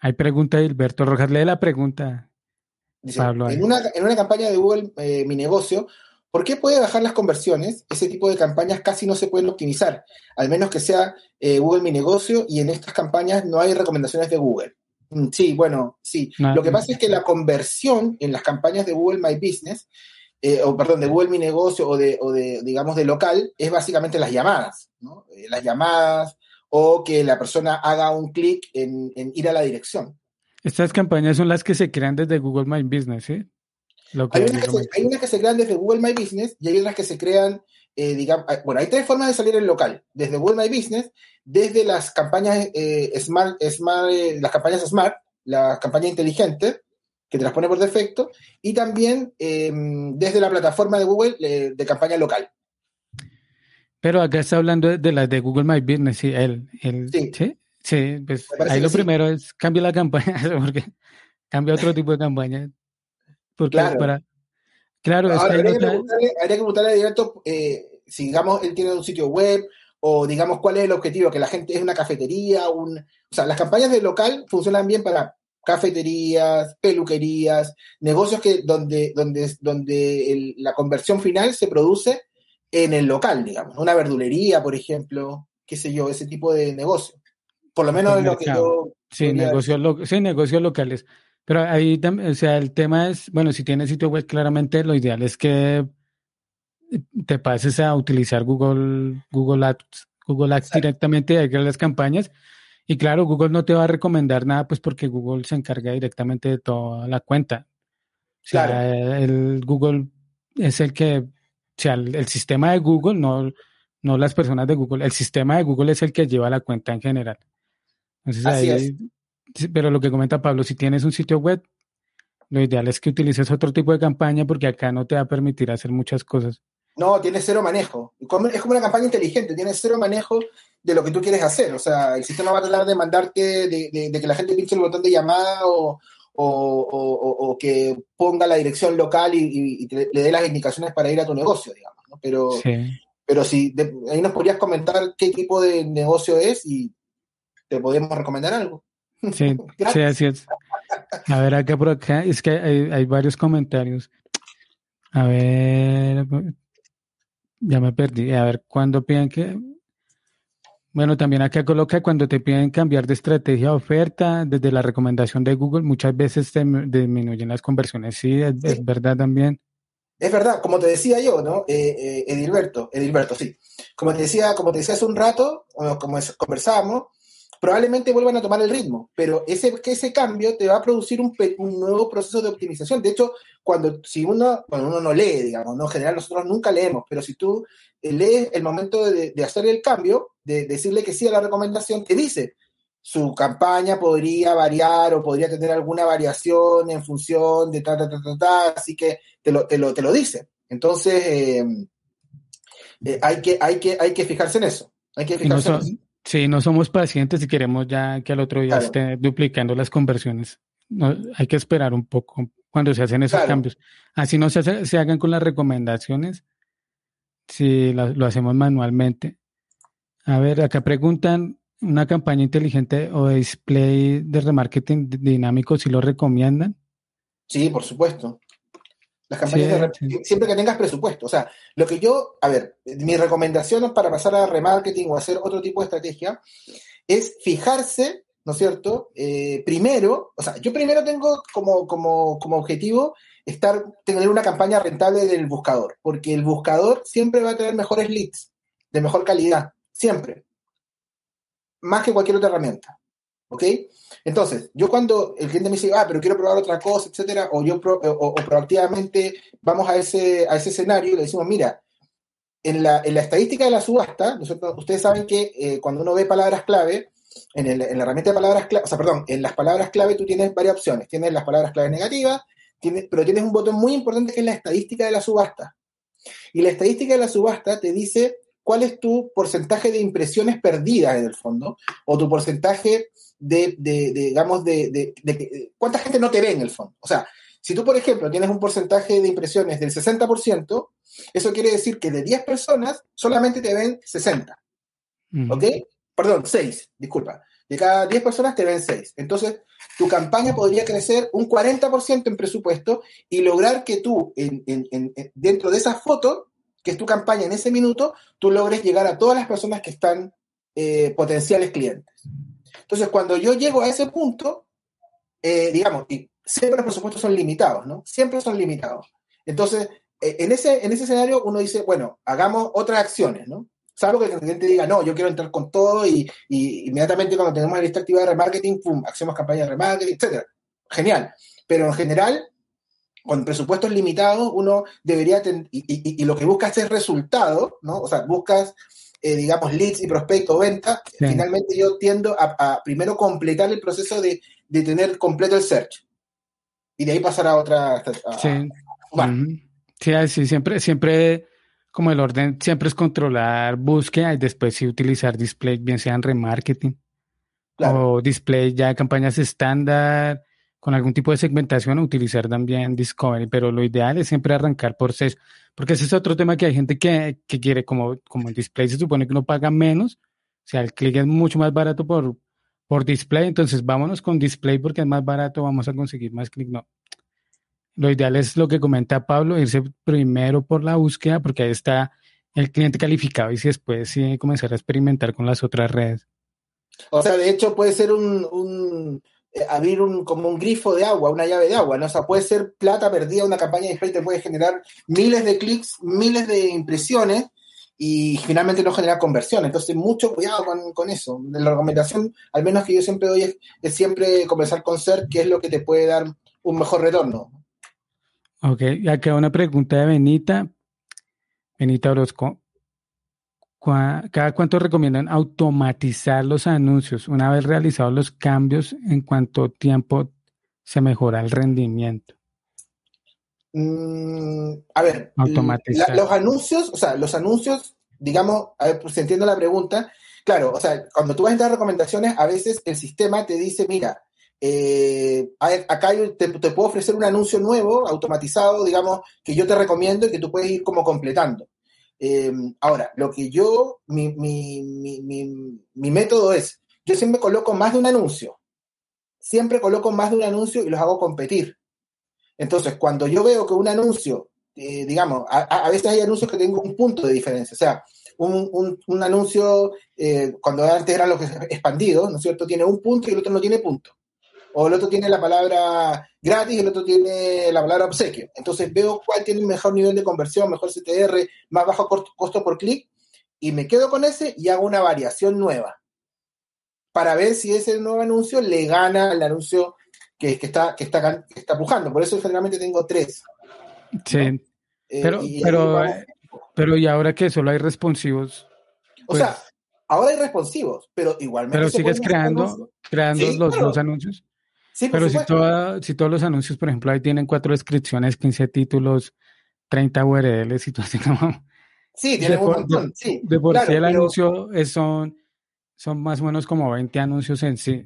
Hay pregunta de Hilberto Rojas. Lee la pregunta. Pablo, en, una, en una campaña de Google eh, Mi Negocio, ¿por qué puede bajar las conversiones? Ese tipo de campañas casi no se pueden optimizar, al menos que sea eh, Google Mi Negocio y en estas campañas no hay recomendaciones de Google. Mm, sí, bueno, sí. Lo que pasa es que la conversión en las campañas de Google My Business, eh, o perdón, de Google Mi Negocio o de, o de, digamos, de local, es básicamente las llamadas, ¿no? Eh, las llamadas o que la persona haga un clic en, ir a la dirección. Estas campañas son las que se crean desde Google My Business, ¿sí? hay, unas que se, crean desde Google My Business y hay otras que se crean, eh, digamos, ah, bueno, hay tres formas de salir en local, desde Google My Business, desde las campañas eh, Smart, Smart eh, las campañas Smart, la campaña inteligente, que te las pone por defecto, y también em, desde la plataforma de Google de campaña local. Pero acá está hablando de, las de Google My Business, sí, el, sí. sí, pues ahí lo primero es cambia la campaña, porque cambia otro tipo de campaña. Porque claro. Para, claro, habría, que preguntarle, directo eh, si, digamos, él tiene un sitio web o, digamos, cuál es el objetivo, que la gente es una cafetería, un... O sea, las campañas de local funcionan bien para cafeterías, peluquerías, negocios que donde, donde, donde la conversión final se produce en el local, digamos, una verdulería, por ejemplo, qué sé yo, ese tipo de negocio. Por lo menos lo que yo... Sí, negocios, sí, negocios locales. Pero ahí, o sea, el tema es, bueno, si tienes sitio web, claramente lo ideal es que te pases a utilizar Google, Google Ads, Google Ads directamente de las campañas. Y claro, Google no te va a recomendar nada, pues porque Google se encarga directamente de toda la cuenta. O sea, el Google es el que, o sea, el, sistema de Google, no, no las personas de Google, el sistema de Google es el que lleva la cuenta en general. Entonces ahí, pero lo que comenta Pablo, si tienes un sitio web, lo ideal es que utilices otro tipo de campaña porque acá no te va a permitir hacer muchas cosas. No, tienes cero manejo. Es como una campaña inteligente, tienes cero manejo de lo que tú quieres hacer. O sea, el sistema va a tratar de mandarte, de, que la gente pinche el botón de llamada o, que ponga la dirección local y, le dé las indicaciones para ir a tu negocio, digamos. Pero, Pero si ahí nos podrías comentar qué tipo de negocio es y te podemos recomendar algo. Sí, sí, así es. A ver, acá por acá, es que hay, varios comentarios. A ver, ya me perdí. A ver, ¿cuándo piden que...? Bueno, también acá coloca cuando te piden cambiar de estrategia o oferta, desde la recomendación de Google, muchas veces te disminuyen las conversiones. Sí, es, verdad también. Es verdad, como te decía yo, ¿no? Eh, eh, Edilberto, Edilberto, sí. Como te decía, como te decía hace un rato, como conversábamos, probablemente vuelvan a tomar el ritmo, pero ese, ese cambio te va a producir un, nuevo proceso de optimización. De hecho, cuando si uno, bueno, uno no lee, digamos, ¿no? en general nosotros nunca leemos, pero si tú eh, lees el momento de, hacer el cambio, de decirle que sí a la recomendación, te dice, su campaña podría variar o podría tener alguna variación en función de ta, ta, ta, ta, ta así que te lo, te lo, te lo dice. Entonces, eh, eh, hay, que, hay, que, hay que fijarse en eso. Hay que fijarse en eso. Sí, no somos pacientes y queremos ya que al otro día esté duplicando las conversiones. No, hay que esperar un poco cuando se hacen esos cambios. Así no se, se, hagan con las recomendaciones, si lo hacemos manualmente. A ver, acá preguntan, ¿una campaña inteligente o display de remarketing dinámico si lo recomiendan? Sí, por supuesto. Las campañas siempre que tengas presupuesto. O sea, lo que yo, a ver, mi recomendación para pasar a remarketing o hacer otro tipo de estrategia es fijarse, ¿no es cierto? Eh, primero, o sea, yo primero tengo como, como, como objetivo estar, tener una campaña rentable del buscador, porque el buscador siempre va a tener mejores leads, de mejor calidad, siempre. Más que cualquier otra herramienta. ¿Ok? Entonces, yo cuando el cliente me dice, ah, pero quiero probar otra cosa, etcétera, o yo o, proactivamente vamos a ese, a ese escenario y le decimos, mira, en la, en la estadística de la subasta, ustedes saben que eh, cuando uno ve palabras clave, en, el, en, la herramienta de palabras clave, o sea, perdón, en las palabras clave tú tienes varias opciones. Tienes las palabras clave negativas, tienes, pero tienes un botón muy importante que es la estadística de la subasta. Y la estadística de la subasta te dice cuál es tu porcentaje de impresiones perdidas en el fondo, o tu porcentaje de, digamos, de, cuánta gente no te ve en el fondo. O sea, si tú, por ejemplo, tienes un porcentaje de impresiones del 60%, eso quiere decir que de 10 personas solamente te ven 60. ¿Ok? Perdón, 6, disculpa. De cada 10 personas te ven 6. Entonces, tu campaña podría crecer un 40% en presupuesto y lograr que tú, dentro de esa foto, que es tu campaña en ese minuto, tú logres llegar a todas las personas que están eh, potenciales clientes. Entonces, cuando yo llego a ese punto, eh, digamos, y siempre los presupuestos son limitados, ¿no? Siempre son limitados. Entonces, eh, en, ese, en ese escenario uno dice, bueno, hagamos otras acciones, ¿no? Salvo que el cliente diga, no, yo quiero entrar con todo y, inmediatamente cuando tenemos la lista activa de remarketing, pum, hacemos campaña de remarketing, etc. Genial. Pero en general, con presupuestos limitados, uno debería, y, y, lo que buscas es resultado, ¿no? O sea, buscas eh, digamos, leads y prospecto venta, finalmente yo tiendo a, primero completar el proceso de, tener completo el search. Y de ahí pasar a otra... sí. sí, siempre, siempre, como el orden, siempre es controlar búsqueda y después sí utilizar display, bien sea en remarketing o display ya de campañas estándar con algún tipo de segmentación, utilizar también Discovery, pero lo ideal es siempre arrancar por SES, porque ese es otro tema que hay gente que, quiere, como, como el display se supone que uno paga menos, o sea, el clic es mucho más barato por, por display, entonces vámonos con display porque es más barato, vamos a conseguir más clic, no. Lo ideal es lo que comenta Pablo, irse primero por la búsqueda, porque ahí está el cliente calificado y si después sí comenzar a experimentar con las otras redes. O sea, de hecho puede ser un abrir un, como un grifo de agua, una llave de agua, ¿no? O sea, puede ser plata perdida, una campaña de te puede generar miles de clics, miles de impresiones y finalmente no genera conversión. Entonces, mucho cuidado con, eso. La recomendación, al menos que yo siempre doy, es, siempre comenzar con ser, que es lo que te puede dar un mejor retorno. Ok, queda una pregunta de Benita. Benita Orozco. ¿Cada cuánto recomiendan automatizar los anuncios? Una vez realizados los cambios, ¿en cuánto tiempo se mejora el rendimiento? Mm, a ver, los anuncios, o sea, los anuncios, digamos, a ver, pues entiendo la pregunta. Claro, o sea, cuando tú vas a entrar recomendaciones, a veces el sistema te dice, mira, eh, acá te, te, puedo ofrecer un anuncio nuevo, automatizado, digamos, que yo te recomiendo y que tú puedes ir como completando. Em, ahora, lo que yo, mi, mi, mi, mi, método es, yo siempre coloco más de un anuncio, siempre coloco más de un anuncio y los hago competir. Entonces, cuando yo veo que un anuncio, eh, digamos, a, veces hay anuncios que tengo un punto de diferencia, o sea, un, un, un anuncio, eh, cuando antes eran los expandidos, ¿no es cierto?, tiene un punto y el otro no tiene punto o el otro tiene la palabra gratis y el otro tiene la palabra obsequio. Entonces veo cuál tiene un mejor nivel de conversión, mejor CTR, más bajo costo por clic, y me quedo con ese y hago una variación nueva para ver si ese nuevo anuncio le gana al anuncio que, está, que, está, que está pujando. Por eso generalmente tengo tres. Sí. Eh, pero, y, pero, eh, pero, ¿y ahora que solo hay responsivos? O sea, pues ahora hay responsivos, pero igualmente. Pero sigues creando, creando los, los anuncios. Pero si, si todos los anuncios, por ejemplo, ahí tienen cuatro descripciones, 15 títulos, 30 URLs y todo así como... Sí, tienen un montón, sí. De por sí el anuncio es, son, son más o menos como 20 anuncios en sí.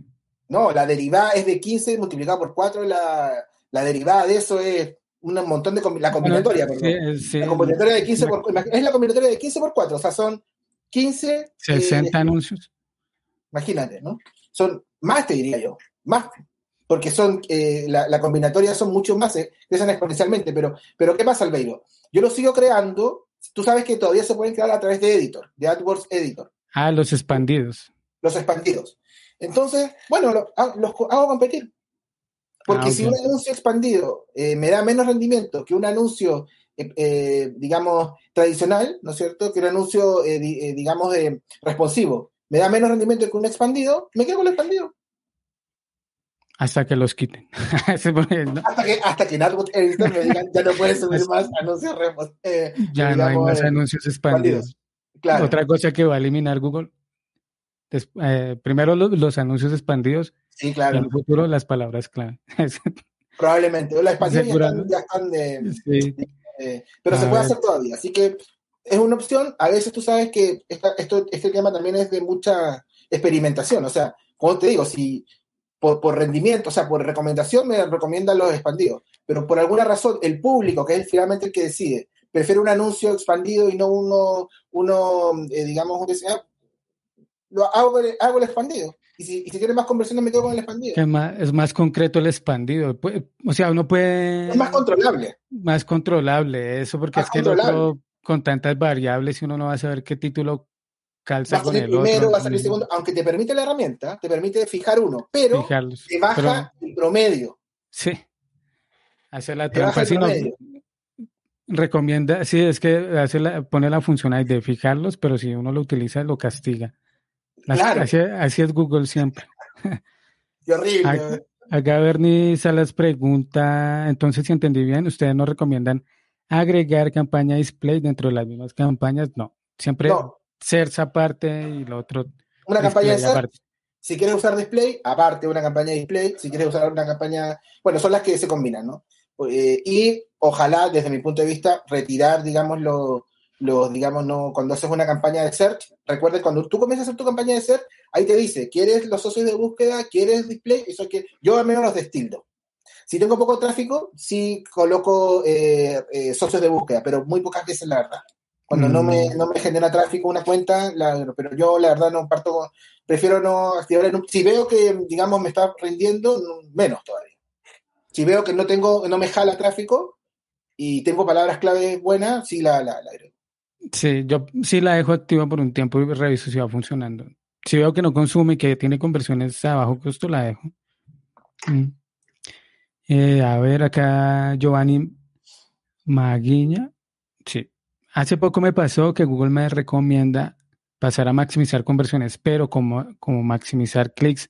No, la derivada es de 15 multiplicado por 4, la, la derivada de eso es un montón de... La combinatoria, perdón. Sí, la combinatoria de 15 por... Es la combinatoria de 15 por 4, o sea, son 15... 60 eh, anuncios. Imagínate, ¿no? Son más, te diría yo, más porque son, eh, la, combinatoria son mucho más, eh, crecen exponencialmente, pero, pero ¿qué pasa, Albeiro? Yo lo sigo creando, tú sabes que todavía se pueden crear a través de Editor, de AdWords Editor. Ah, los expandidos. Los expandidos. Entonces, bueno, ah, los hago competir. Porque ah, si un anuncio expandido eh, me da menos rendimiento que un anuncio, digamos, tradicional, ¿no es cierto? Que un anuncio, digamos, responsivo, me da menos rendimiento que un expandido, me quedo con el expandido. Hasta que los quiten. hasta que, hasta que en Editor me digan, ya no puedes subir más anuncios eh, Ya no hay más anuncios expandidos. Claro. Otra cosa que va a eliminar Google. Eh, primero los, anuncios expandidos. Sí, claro. en el futuro las palabras clave. Probablemente. La expansión ya están, de, sí. pero se puede hacer todavía. Así que es una opción. A veces tú sabes que esta, esto, este tema también es de mucha experimentación. O sea, como te digo, si por, rendimiento, o sea, por recomendación me recomiendan los expandidos, pero por alguna razón el público, que es finalmente el que decide, prefiere un anuncio expandido y no uno, uno eh, digamos, un lo hago, hago el expandido. Y si, y si tiene más conversiones, me quedo con el expandido. Es más, es más concreto el expandido. O sea, uno puede. Es más controlable. Más controlable, eso, porque es que el otro, con tantas variables, uno no va a saber qué título calza con el primero, va a salir segundo, aunque te permite la herramienta, te permite fijar uno, pero te baja el promedio. Sí. Hacer la trampa. no, recomienda, sí, es que hace la, pone la función ahí de fijarlos, pero si uno lo utiliza, lo castiga. claro. así, es Google siempre. Qué horrible. Acá, Bernie Salas pregunta, entonces si entendí bien, ¿ustedes no recomiendan agregar campaña display dentro de las mismas campañas? No, siempre Search aparte y lo otro. Una campaña de search. Si quieres usar display, aparte una campaña de display. Si quieres usar una campaña. Bueno, son las que se combinan, ¿no? Eh, y ojalá, desde mi punto de vista, retirar, digamos, los, digamos, no, cuando haces una campaña de search, recuerden, cuando tú comienzas a hacer tu campaña de search, ahí te dice, ¿quieres los socios de búsqueda? ¿Quieres display? Eso que yo al menos los destildo. Si tengo poco tráfico, sí coloco eh, eh, socios de búsqueda, pero muy pocas veces, la verdad. Cuando no, me, mm. no me genera tráfico una cuenta, pero yo la verdad no parto, prefiero no activar. Si veo que, digamos, me está rindiendo, menos todavía. Si veo que no tengo, no me jala tráfico y tengo palabras clave buenas, sí la, la, Sí, yo sí la dejo activa por un tiempo y reviso si va funcionando. Si veo que no consume y que tiene conversiones a bajo costo, la dejo. Mm. Eh, a ver, acá Giovanni Maguiña. Hace poco me pasó que Google me recomienda pasar a maximizar conversiones, pero como, como maximizar clics,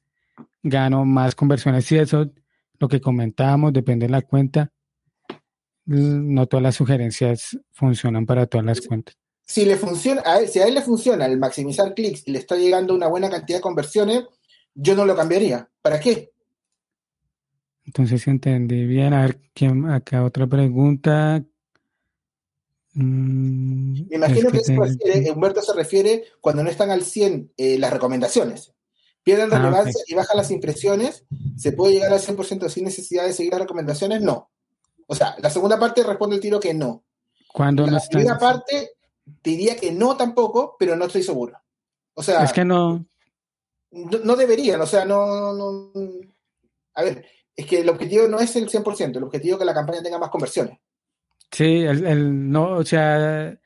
gano más conversiones y eso, lo que comentábamos, depende de la cuenta. No todas las sugerencias funcionan para todas las cuentas. Si le funciona, a él, si a él le funciona el maximizar clics y le está llegando una buena cantidad de conversiones, yo no lo cambiaría. ¿Para qué? Entonces, si entendí bien, a ver, ¿quién, acá otra pregunta. Mm, Me imagino que, Humberto se refiere cuando no están al 100 eh, las recomendaciones. Pierden ah, relevancia y bajan las impresiones. ¿Se puede llegar al 100% sin necesidad de seguir las recomendaciones? No. O sea, la segunda parte responde el tiro que no. Cuando la primera parte, te diría que no tampoco, pero no estoy seguro. O sea, es que no. No, deberían, o sea, no, no, A ver, es que el objetivo no es el 100%, el objetivo es que la campaña tenga más conversiones. Sí, el, no, o sea,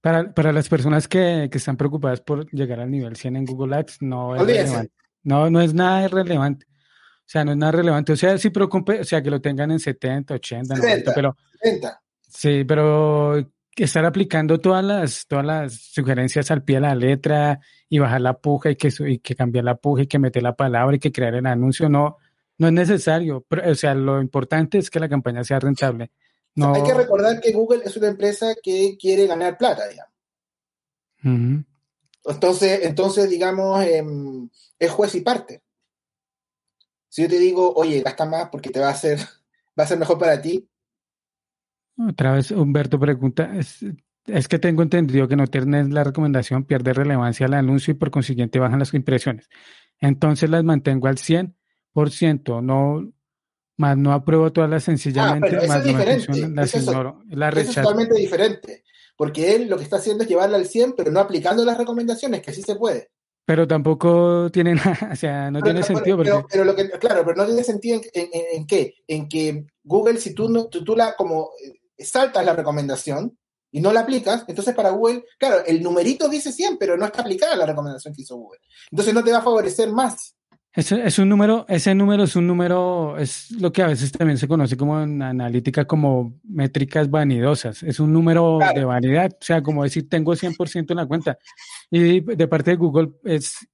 para, para las personas que, que, están preocupadas por llegar al nivel 100 en Google Ads, no es relevante. No, no es nada relevante. O sea, no es nada relevante. O sea, sí preocupe, o sea, que lo tengan en 70, 80, 90, pero... 70. Sí, pero estar aplicando todas las, todas las sugerencias al pie de la letra y bajar la puja y que, y que cambiar la puja y que meter la palabra y que crear el anuncio, no, no es necesario. o sea, lo importante es que la campaña sea rentable. No... Hay que recordar que Google es una empresa que quiere ganar plata, digamos. Entonces, entonces, digamos, em, es juez y parte. Si yo te digo, oye, gasta más porque te va a hacer, va a ser mejor para ti, otra vez Humberto pregunta, es, que tengo entendido que no tener la recomendación pierde relevancia al anuncio y por consiguiente bajan las impresiones. Entonces las mantengo al 100%, no, más no apruebo todas las sencillamente, ah, más no me las ignoro. La es totalmente diferente, porque él lo que está haciendo es llevarla al 100, pero no aplicando las recomendaciones, que sí se puede. Pero tampoco tiene nada, o sea, no tiene sentido. Pero, lo que, claro, pero no tiene sentido en, en, qué? En que Google, si tú, no, tú la como saltas la recomendación y no la aplicas, entonces para Google, claro, el numerito dice 100, pero no está aplicada la recomendación que hizo Google. Entonces no te va a favorecer más. Es, es un número, ese número es un número, es lo que a veces también se conoce como en analítica como métricas vanidosas. Es un número de vanidad, o sea, como decir, tengo 100% en la cuenta. Y de parte de Google es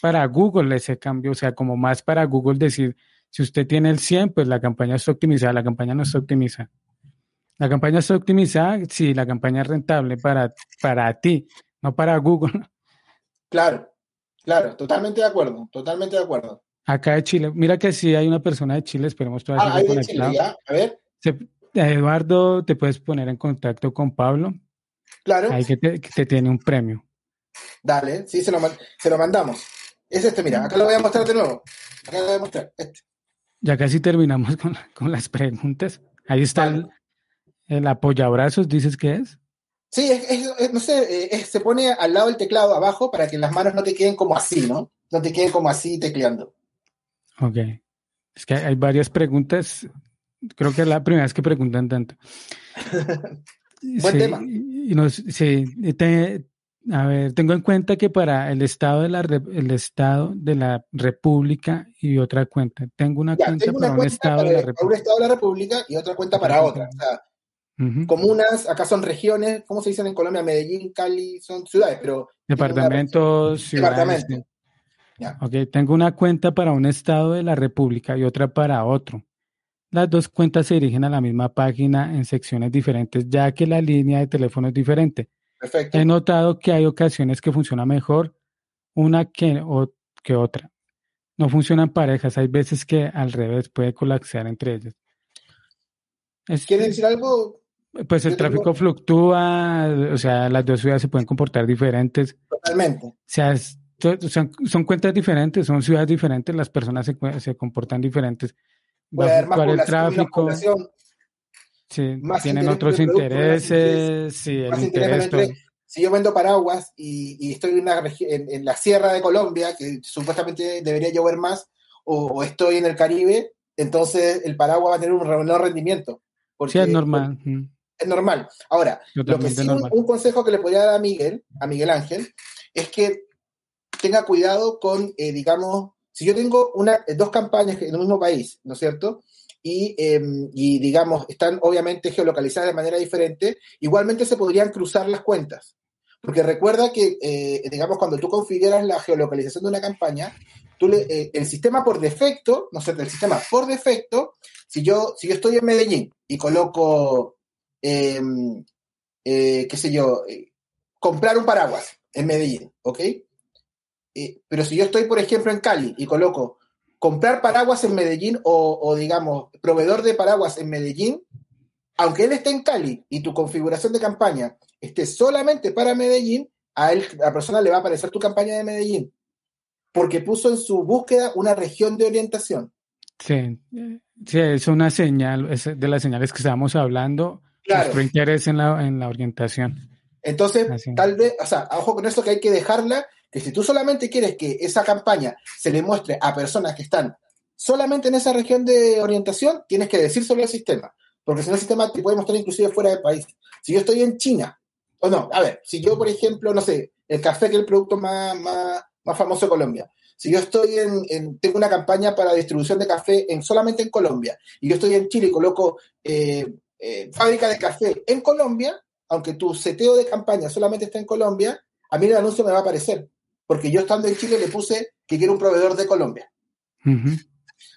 para Google ese cambio, o sea, como más para Google decir, si usted tiene el 100, pues la campaña está optimizada, la campaña no está optimizada. La campaña está optimizada si la campaña es rentable para, para ti, no para Google. Claro, claro, totalmente de acuerdo, totalmente de acuerdo. Acá de Chile, mira que si hay una persona de Chile, esperemos que ah, hay de Chile, ya, a ver. Eduardo, te puedes poner en contacto con Pablo. Claro. Ahí que te, tiene un premio. Dale, sí, se lo, se lo mandamos. Es este, mira, acá lo voy a mostrar de nuevo. Acá lo voy a mostrar, este. Ya casi terminamos con, con las preguntas. Ahí está el, ¿El apoyabrazos dices que es? Sí, no sé, eh, se pone al lado del teclado abajo para que las manos no te queden como así, ¿no? No te queden como así tecleando. Ok. Es que hay varias preguntas. Creo que es la primera vez que preguntan tanto. Buen tema. Y sí, a ver, tengo en cuenta que para el estado de la el estado de la República y otra cuenta. Tengo una cuenta para un estado de la República. un estado de la República y otra cuenta para otra. O sea, Comunas, acá son regiones, ¿cómo se dicen en Colombia? Medellín, Cali, son ciudades, pero... Departamentos, ciudades. Ok, tengo una cuenta para un estado de la República y otra para otro. Las dos cuentas se dirigen a la misma página en secciones diferentes, ya que la línea de teléfono es diferente. Perfecto. He notado que hay ocasiones que funciona mejor una que, o, que otra. No funcionan parejas, hay veces que al revés puede colapsar entre ellas. ¿Quieres decir algo? Pues el tráfico fluctúa, o sea, las dos ciudades se pueden comportar diferentes. Totalmente. O sea, son, cuentas diferentes, son ciudades diferentes, las personas se, se comportan diferentes. Puede haber más el tráfico. Sí, tienen otros intereses, sí, el interés. si yo vendo paraguas y, estoy en, una en, la sierra de Colombia, que supuestamente debería llover más, o, estoy en el Caribe, entonces el paraguas va a tener un menor rendimiento. sí, es normal normal. Ahora, lo que sí, Un, consejo que le podría dar a Miguel, a Miguel Ángel, es que tenga cuidado con, eh, digamos, si yo tengo una, dos campañas en el mismo país, ¿no es cierto? Y, em, y, digamos, están obviamente geolocalizadas de manera diferente, igualmente se podrían cruzar las cuentas. Porque recuerda que, eh, digamos, cuando tú configuras la geolocalización de una campaña, tú le, eh, el sistema por defecto, ¿no cierto? El sistema por defecto, si yo, si yo estoy en Medellín y coloco Em, eh, qué sé yo, eh, comprar un paraguas en Medellín, ¿ok? Eh, pero si yo estoy, por ejemplo, en Cali y coloco comprar paraguas en Medellín o, digamos, proveedor de paraguas en Medellín, aunque él esté en Cali y tu configuración de campaña esté solamente para Medellín, a él, a la persona le va a aparecer tu campaña de Medellín, porque puso en su búsqueda una región de orientación. Sí, sí es una señal, es de las señales que estábamos hablando Claro. Nuestro interés en la, en la orientación. Entonces, tal vez, o sea, ojo con eso que hay que dejarla, que si tú solamente quieres que esa campaña se le muestre a personas que están solamente en esa región de orientación, tienes que decírselo al sistema, porque si no el sistema te puede mostrar inclusive fuera del país. Si yo estoy en China, o no, a ver, si yo, por ejemplo, no sé, el café, que es el producto más, más, más famoso de Colombia, si yo estoy en, tengo una campaña para distribución de café en, solamente en Colombia, y yo estoy en Chile y coloco eh, eh, fábrica de café en Colombia, aunque tu seteo de campaña solamente está en Colombia, a mí el anuncio me va a aparecer, porque yo estando en Chile le puse que quiero un proveedor de Colombia.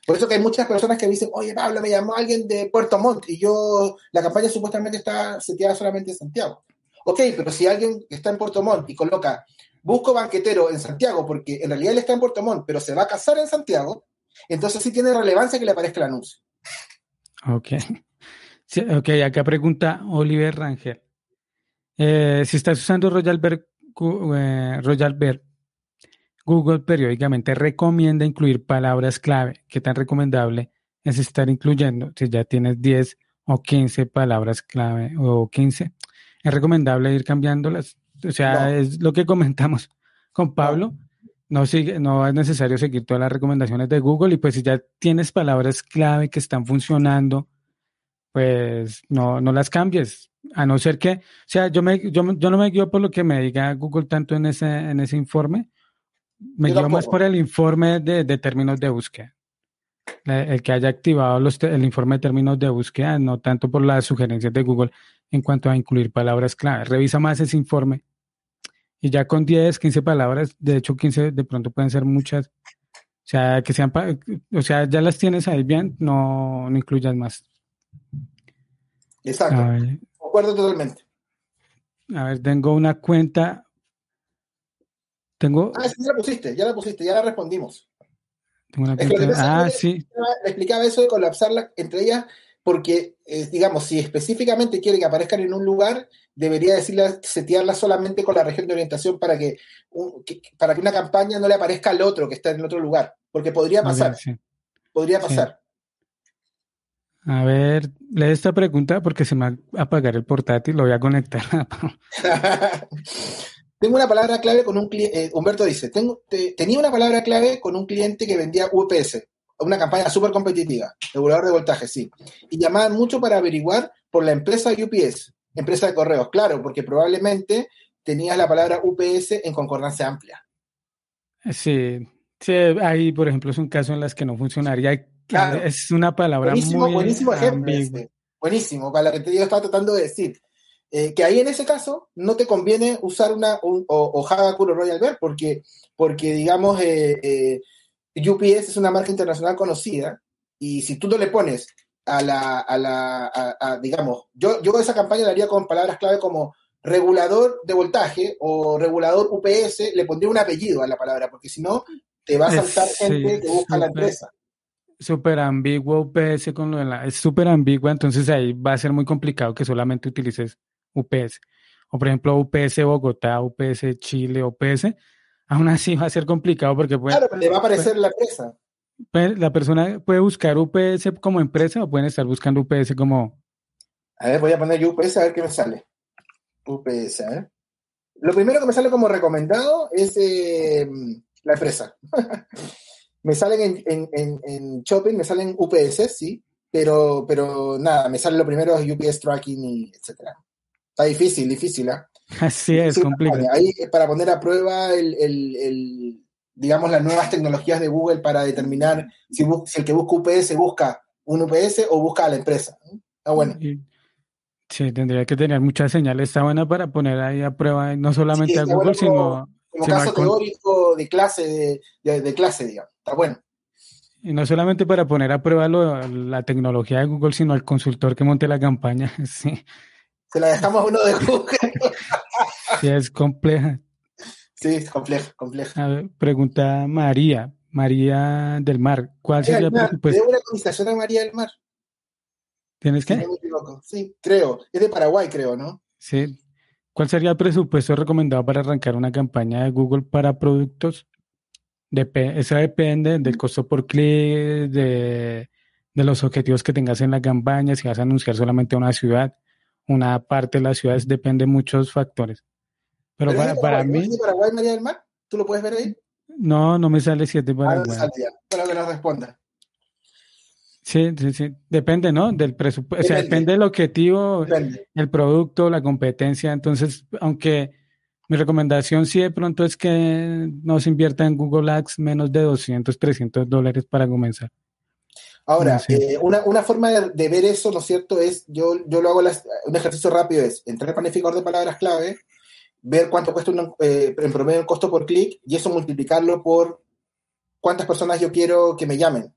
Por eso que hay muchas personas que me dicen, oye Pablo, me llamó alguien de Puerto Montt y yo, la campaña supuestamente está seteada solamente en Santiago. Ok, pero si alguien está en Puerto Montt y coloca busco banquetero en Santiago porque en realidad él está en Puerto Montt, pero se va a casar en Santiago, entonces sí tiene relevancia que le aparezca el anuncio. Ok. Ok, acá pregunta Oliver Rangel. Eh, si estás usando Royalberg, eh, Royalberg, Google periódicamente recomienda incluir palabras clave. ¿Qué tan recomendable es estar incluyendo? Si ya tienes 10 o 15 palabras clave o 15, es recomendable ir cambiándolas. O sea, es lo que comentamos con Pablo. No. sigue, no es necesario seguir todas las recomendaciones de Google y pues si ya tienes palabras clave que están funcionando, pues no, no las cambies. A no ser que, o sea, yo, me, yo, yo no me guío por lo que me diga Google tanto en ese, en ese informe, me guío más por el informe de, de términos de búsqueda el que haya activado los, el informe de términos de búsqueda, no tanto por las sugerencias de Google en cuanto a incluir palabras clave. Revisa más ese informe y ya con 10, 15 palabras, de hecho 15 de pronto pueden ser muchas, o sea, que sean, o sea, ya las tienes ahí bien, no, no incluyas más. Exacto, acuerdo totalmente. A ver, tengo una cuenta. Tengo. Ah, sí, ya la pusiste, ya la pusiste, ya la respondimos. Tengo una cuenta. ah, sí. Le explicaba eso de colapsarla entre ellas porque, eh, digamos, si específicamente quiere que aparezcan en un lugar, debería decirle, setearla solamente con la región de orientación para que, para que una campaña no le aparezca al otro que está en otro lugar, porque podría pasar. Podría pasar. A ver, lee esta pregunta porque se me va a apagar el portátil, lo voy a conectar. tengo una palabra clave con un cliente, eh, Humberto dice, tengo, tenía una palabra clave con un cliente que vendía UPS una campaña súper competitiva, regulador de voltaje, sí. Y llamaban mucho para averiguar por la empresa UPS, empresa de correos, claro, porque probablemente tenías la palabra UPS en concordancia amplia. Sí, sí, ahí, por ejemplo, es un caso en las que no funcionaría. Es una palabra buenísimo, muy buenísimo ejemplo. Buenísimo, para lo que yo estaba tratando de decir. Eh, que ahí en ese caso no te conviene usar una o, o Hagakure Royal Bear porque, porque digamos, eh, eh, UPS es una marca internacional conocida y si tú no le pones a la, a la digamos, yo, yo esa campaña la haría con palabras clave como regulador de voltaje o regulador UPS, le pondría un apellido a la palabra, porque si no, te va a saltar gente que busca la empresa. Súper ambiguo UPS con lo de la, es súper ambigua, entonces ahí va a ser muy complicado que solamente utilices UPS. O por ejemplo, UPS Bogotá, UPS Chile, UPS, aún así va a ser complicado porque puede... Claro, le va a aparecer la empresa. la persona puede buscar UPS como empresa o pueden estar buscando UPS como... A ver, voy a poner UPS a ver qué me sale. UPS, ¿eh? Lo primero que me sale como recomendado es eh, la empresa. me salen en, en, en, shopping, me salen UPS, sí, pero, pero nada, me sale lo primero es UPS tracking y etcétera. Está difícil, difícil, ¿eh? Así es, complicado. Ahí para poner a prueba el, digamos, las nuevas tecnologías de Google para determinar si, el que busca UPS busca un UPS o busca a la empresa. Está bueno. Sí, tendría que tener muchas señales. Está buena para poner ahí a prueba no solamente a Google, sino. Como caso teórico de clase, de, clase, digamos. Está bueno. Y no solamente para poner a prueba la tecnología de Google, sino al consultor que monte la campaña. Sí. Se la dejamos a uno de Google. sí, es compleja. Sí, es compleja, compleja. A ver, pregunta María, María del Mar. ¿Cuál sería el presupuesto? ¿De una cotización a María del Mar? ¿Tienes qué? sí, creo. Es de Paraguay, creo, ¿no? Sí. ¿Cuál sería el presupuesto recomendado para arrancar una campaña de Google para productos? Dep eso depende del costo por clic, de, de, los objetivos que tengas en la campaña, si vas a anunciar solamente una ciudad una parte de las ciudades, depende de muchos factores. Pero, para, para mí... Paraguay, María del Mar? ¿Tú lo puedes ver ahí? No, no me sale si es de Paraguay. Ah, Pero que nos responda. Sí, sí, sí. Depende, ¿no? Del presupuesto. O sea, depende del objetivo, el producto, la competencia. Entonces, aunque mi recomendación sí de pronto es que no se invierta en Google Ads menos de 200, 300 dólares para comenzar. Ahora, eh, una, una, forma de, ver eso, ¿no es cierto? Es, yo, yo lo hago, un ejercicio rápido es entrar al planificador de palabras clave, ver cuánto cuesta eh, en promedio el costo por clic y eso multiplicarlo por cuántas personas yo quiero que me llamen.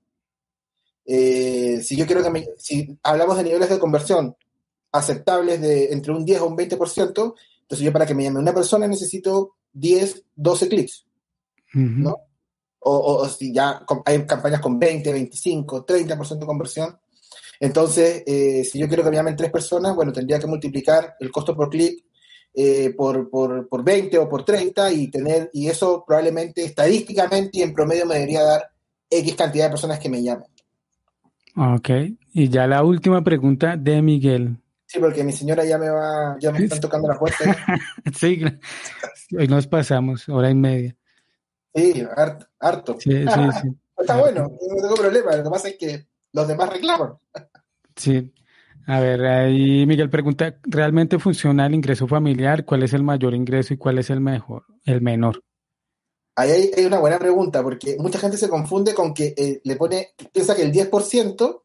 Eh, si yo quiero que me, si hablamos de niveles de conversión aceptables de entre un 10 o un 20%, entonces yo para que me llame una persona necesito 10, 12 clics, ¿no? O, si ya hay campañas con 20, 25, 30% de conversión. Entonces, eh, si yo quiero que me llamen tres personas, bueno, tendría que multiplicar el costo por clic eh, por, por, por, 20 o por 30 y tener, y eso probablemente estadísticamente y en promedio me debería dar X cantidad de personas que me llamen. Ok, y ya la última pregunta de Miguel. Sí, porque mi señora ya me va, ya me están tocando la puerta. sí, hoy nos pasamos, hora y media. Sí, harto. Sí, sí, sí. Está bueno, no tengo problema, lo que pasa es que los demás reclaman. sí. A ver, ahí Miguel pregunta, ¿realmente funciona el ingreso familiar? ¿Cuál es el mayor ingreso y cuál es el mejor, el menor? Ahí hay, una buena pregunta, porque mucha gente se confunde con que eh, le pone, piensa que el 10%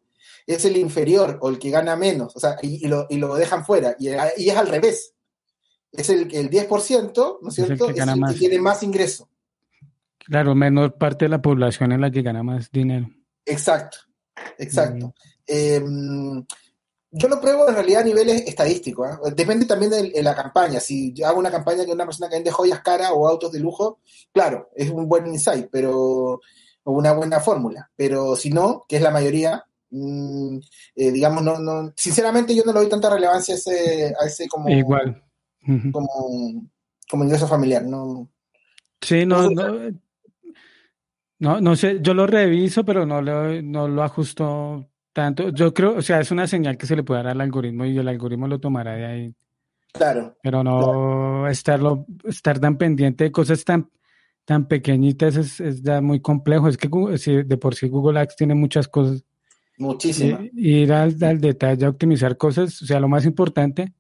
es el inferior o el que gana menos, o sea, y, lo, dejan fuera, y, es al revés. Es el, el 10%, ¿no es cierto? Es el que, tiene más ingreso. Claro, menor parte de la población es la que gana más dinero. Exacto, exacto. Em, yo lo pruebo en realidad a niveles estadísticos. ¿ah? Depende también de, la campaña. Si yo hago una campaña con una persona que vende joyas caras o autos de lujo, claro, es un buen insight, pero o una buena fórmula. Pero si no, que es la mayoría, Mm, eh, digamos, no, no, sinceramente yo no le doy tanta relevancia a ese, a ese como, Igual. como, como ingreso familiar, no. Sí, no, no, no, sé, yo lo reviso, pero no lo, no lo ajusto tanto. Yo creo, o sea, es una señal que se le puede dar al algoritmo y el algoritmo lo tomará de ahí. Claro. Pero no estarlo, estar tan pendiente de cosas tan, tan pequeñitas es, es ya muy complejo. Es que de por sí Google Ads tiene muchas cosas Muchísimo. Ir al, detalle, a optimizar cosas, o sea, lo más importante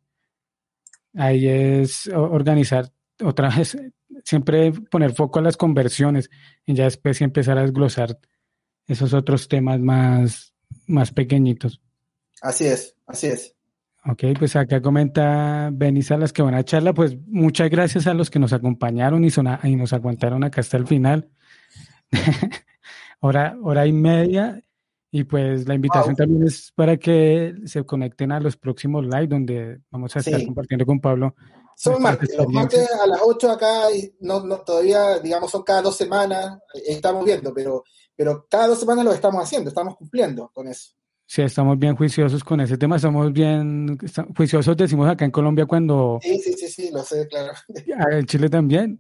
ahí es organizar otra vez, siempre poner foco a las conversiones y ya después empezar a desglosar esos otros temas más, más pequeñitos. Así es, así es. Ok, pues acá comenta Benis a las que van a charla, pues muchas gracias a los que nos acompañaron y, y nos aguantaron acá hasta el final. hora, hora y media. Y pues la invitación también es para que se conecten a los próximos live donde vamos a estar compartiendo con Pablo. Son martes, los martes a las 8 acá, y no, no, todavía, digamos, son cada dos semanas, estamos viendo, pero, pero cada dos semanas lo estamos haciendo, estamos cumpliendo con eso. Sí, estamos bien juiciosos con ese tema, estamos bien juiciosos, decimos acá en Colombia cuando... Sí, sí, sí, sí, lo sé, claro. En Chile también.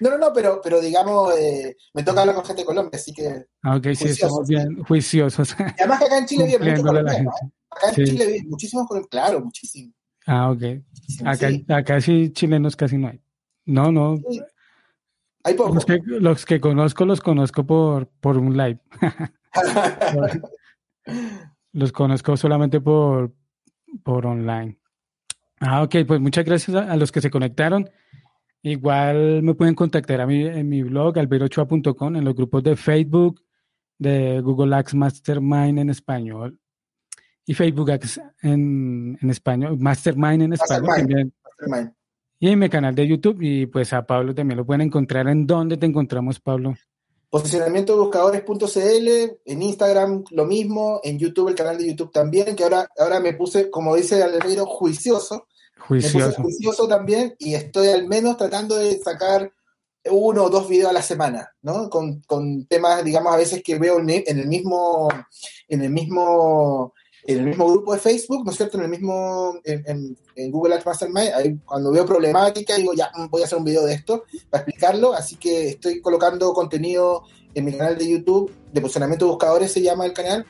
No, no, no, pero, pero digamos, eh, me toca hablar con gente de Colombia, así que. Ah, ok, sí, estamos bien juiciosos. Y además que acá en Chile vive mucho ¿eh? Acá en Chile vive muchísimos claro, muchísimo. Ah, ok. Acá sí. acá sí chilenos casi no hay. No, no. Hay pocos. Los que, los que conozco, los conozco por, por un live. los conozco solamente por, por online. Ah, ok, pues muchas gracias a los que se conectaron. Igual me pueden contactar a mí en mi blog, alberochoa.com, en los grupos de Facebook, de Google Ads Mastermind en español y Facebook Ads en, español, Mastermind en español también. Y en mi canal de YouTube y pues a Pablo también lo pueden encontrar. ¿En dónde te encontramos, Pablo? Posicionamiento de buscadores.cl, en Instagram lo mismo, en YouTube el canal de YouTube también, que ahora, ahora me puse, como dice Albeiro, juicioso Juicioso. juicioso también y estoy al menos tratando de sacar uno o dos videos a la semana, ¿no? Con, temas, digamos, a veces que veo en el mismo, en el mismo, en el mismo grupo de Facebook, ¿no es cierto? En el mismo, en, Google Ads Mastermind, cuando veo problemática, digo, ya, voy a hacer un video de esto para explicarlo, así que estoy colocando contenido en mi canal de YouTube, de posicionamiento de buscadores se llama el canal,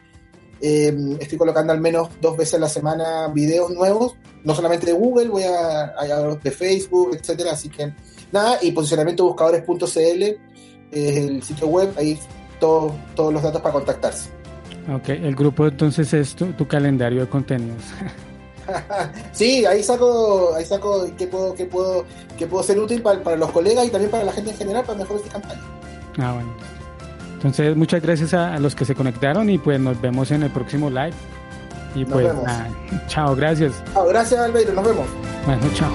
Eh, estoy colocando al menos dos veces a la semana videos nuevos, no solamente de Google, voy a, a de Facebook, etcétera. Así que nada, y posicionamientobuscadores.cl es el sitio web, ahí todo, todos los datos para contactarse. Ok, el grupo entonces es tu, tu calendario de contenidos. sí, ahí saco, ahí saco qué puedo, qué puedo, qué puedo ser útil para, para, los colegas y también para la gente en general para mejorar esta campaña. Ah, bueno. Entonces, muchas gracias a, a, los que se conectaron y pues nos vemos en el próximo live. Y nos pues, vemos. nada, chao, gracias. Chao, gracias Albeiro, nos vemos. Bueno, chao.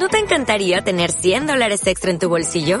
¿No te encantaría tener 100 dólares extra en tu bolsillo?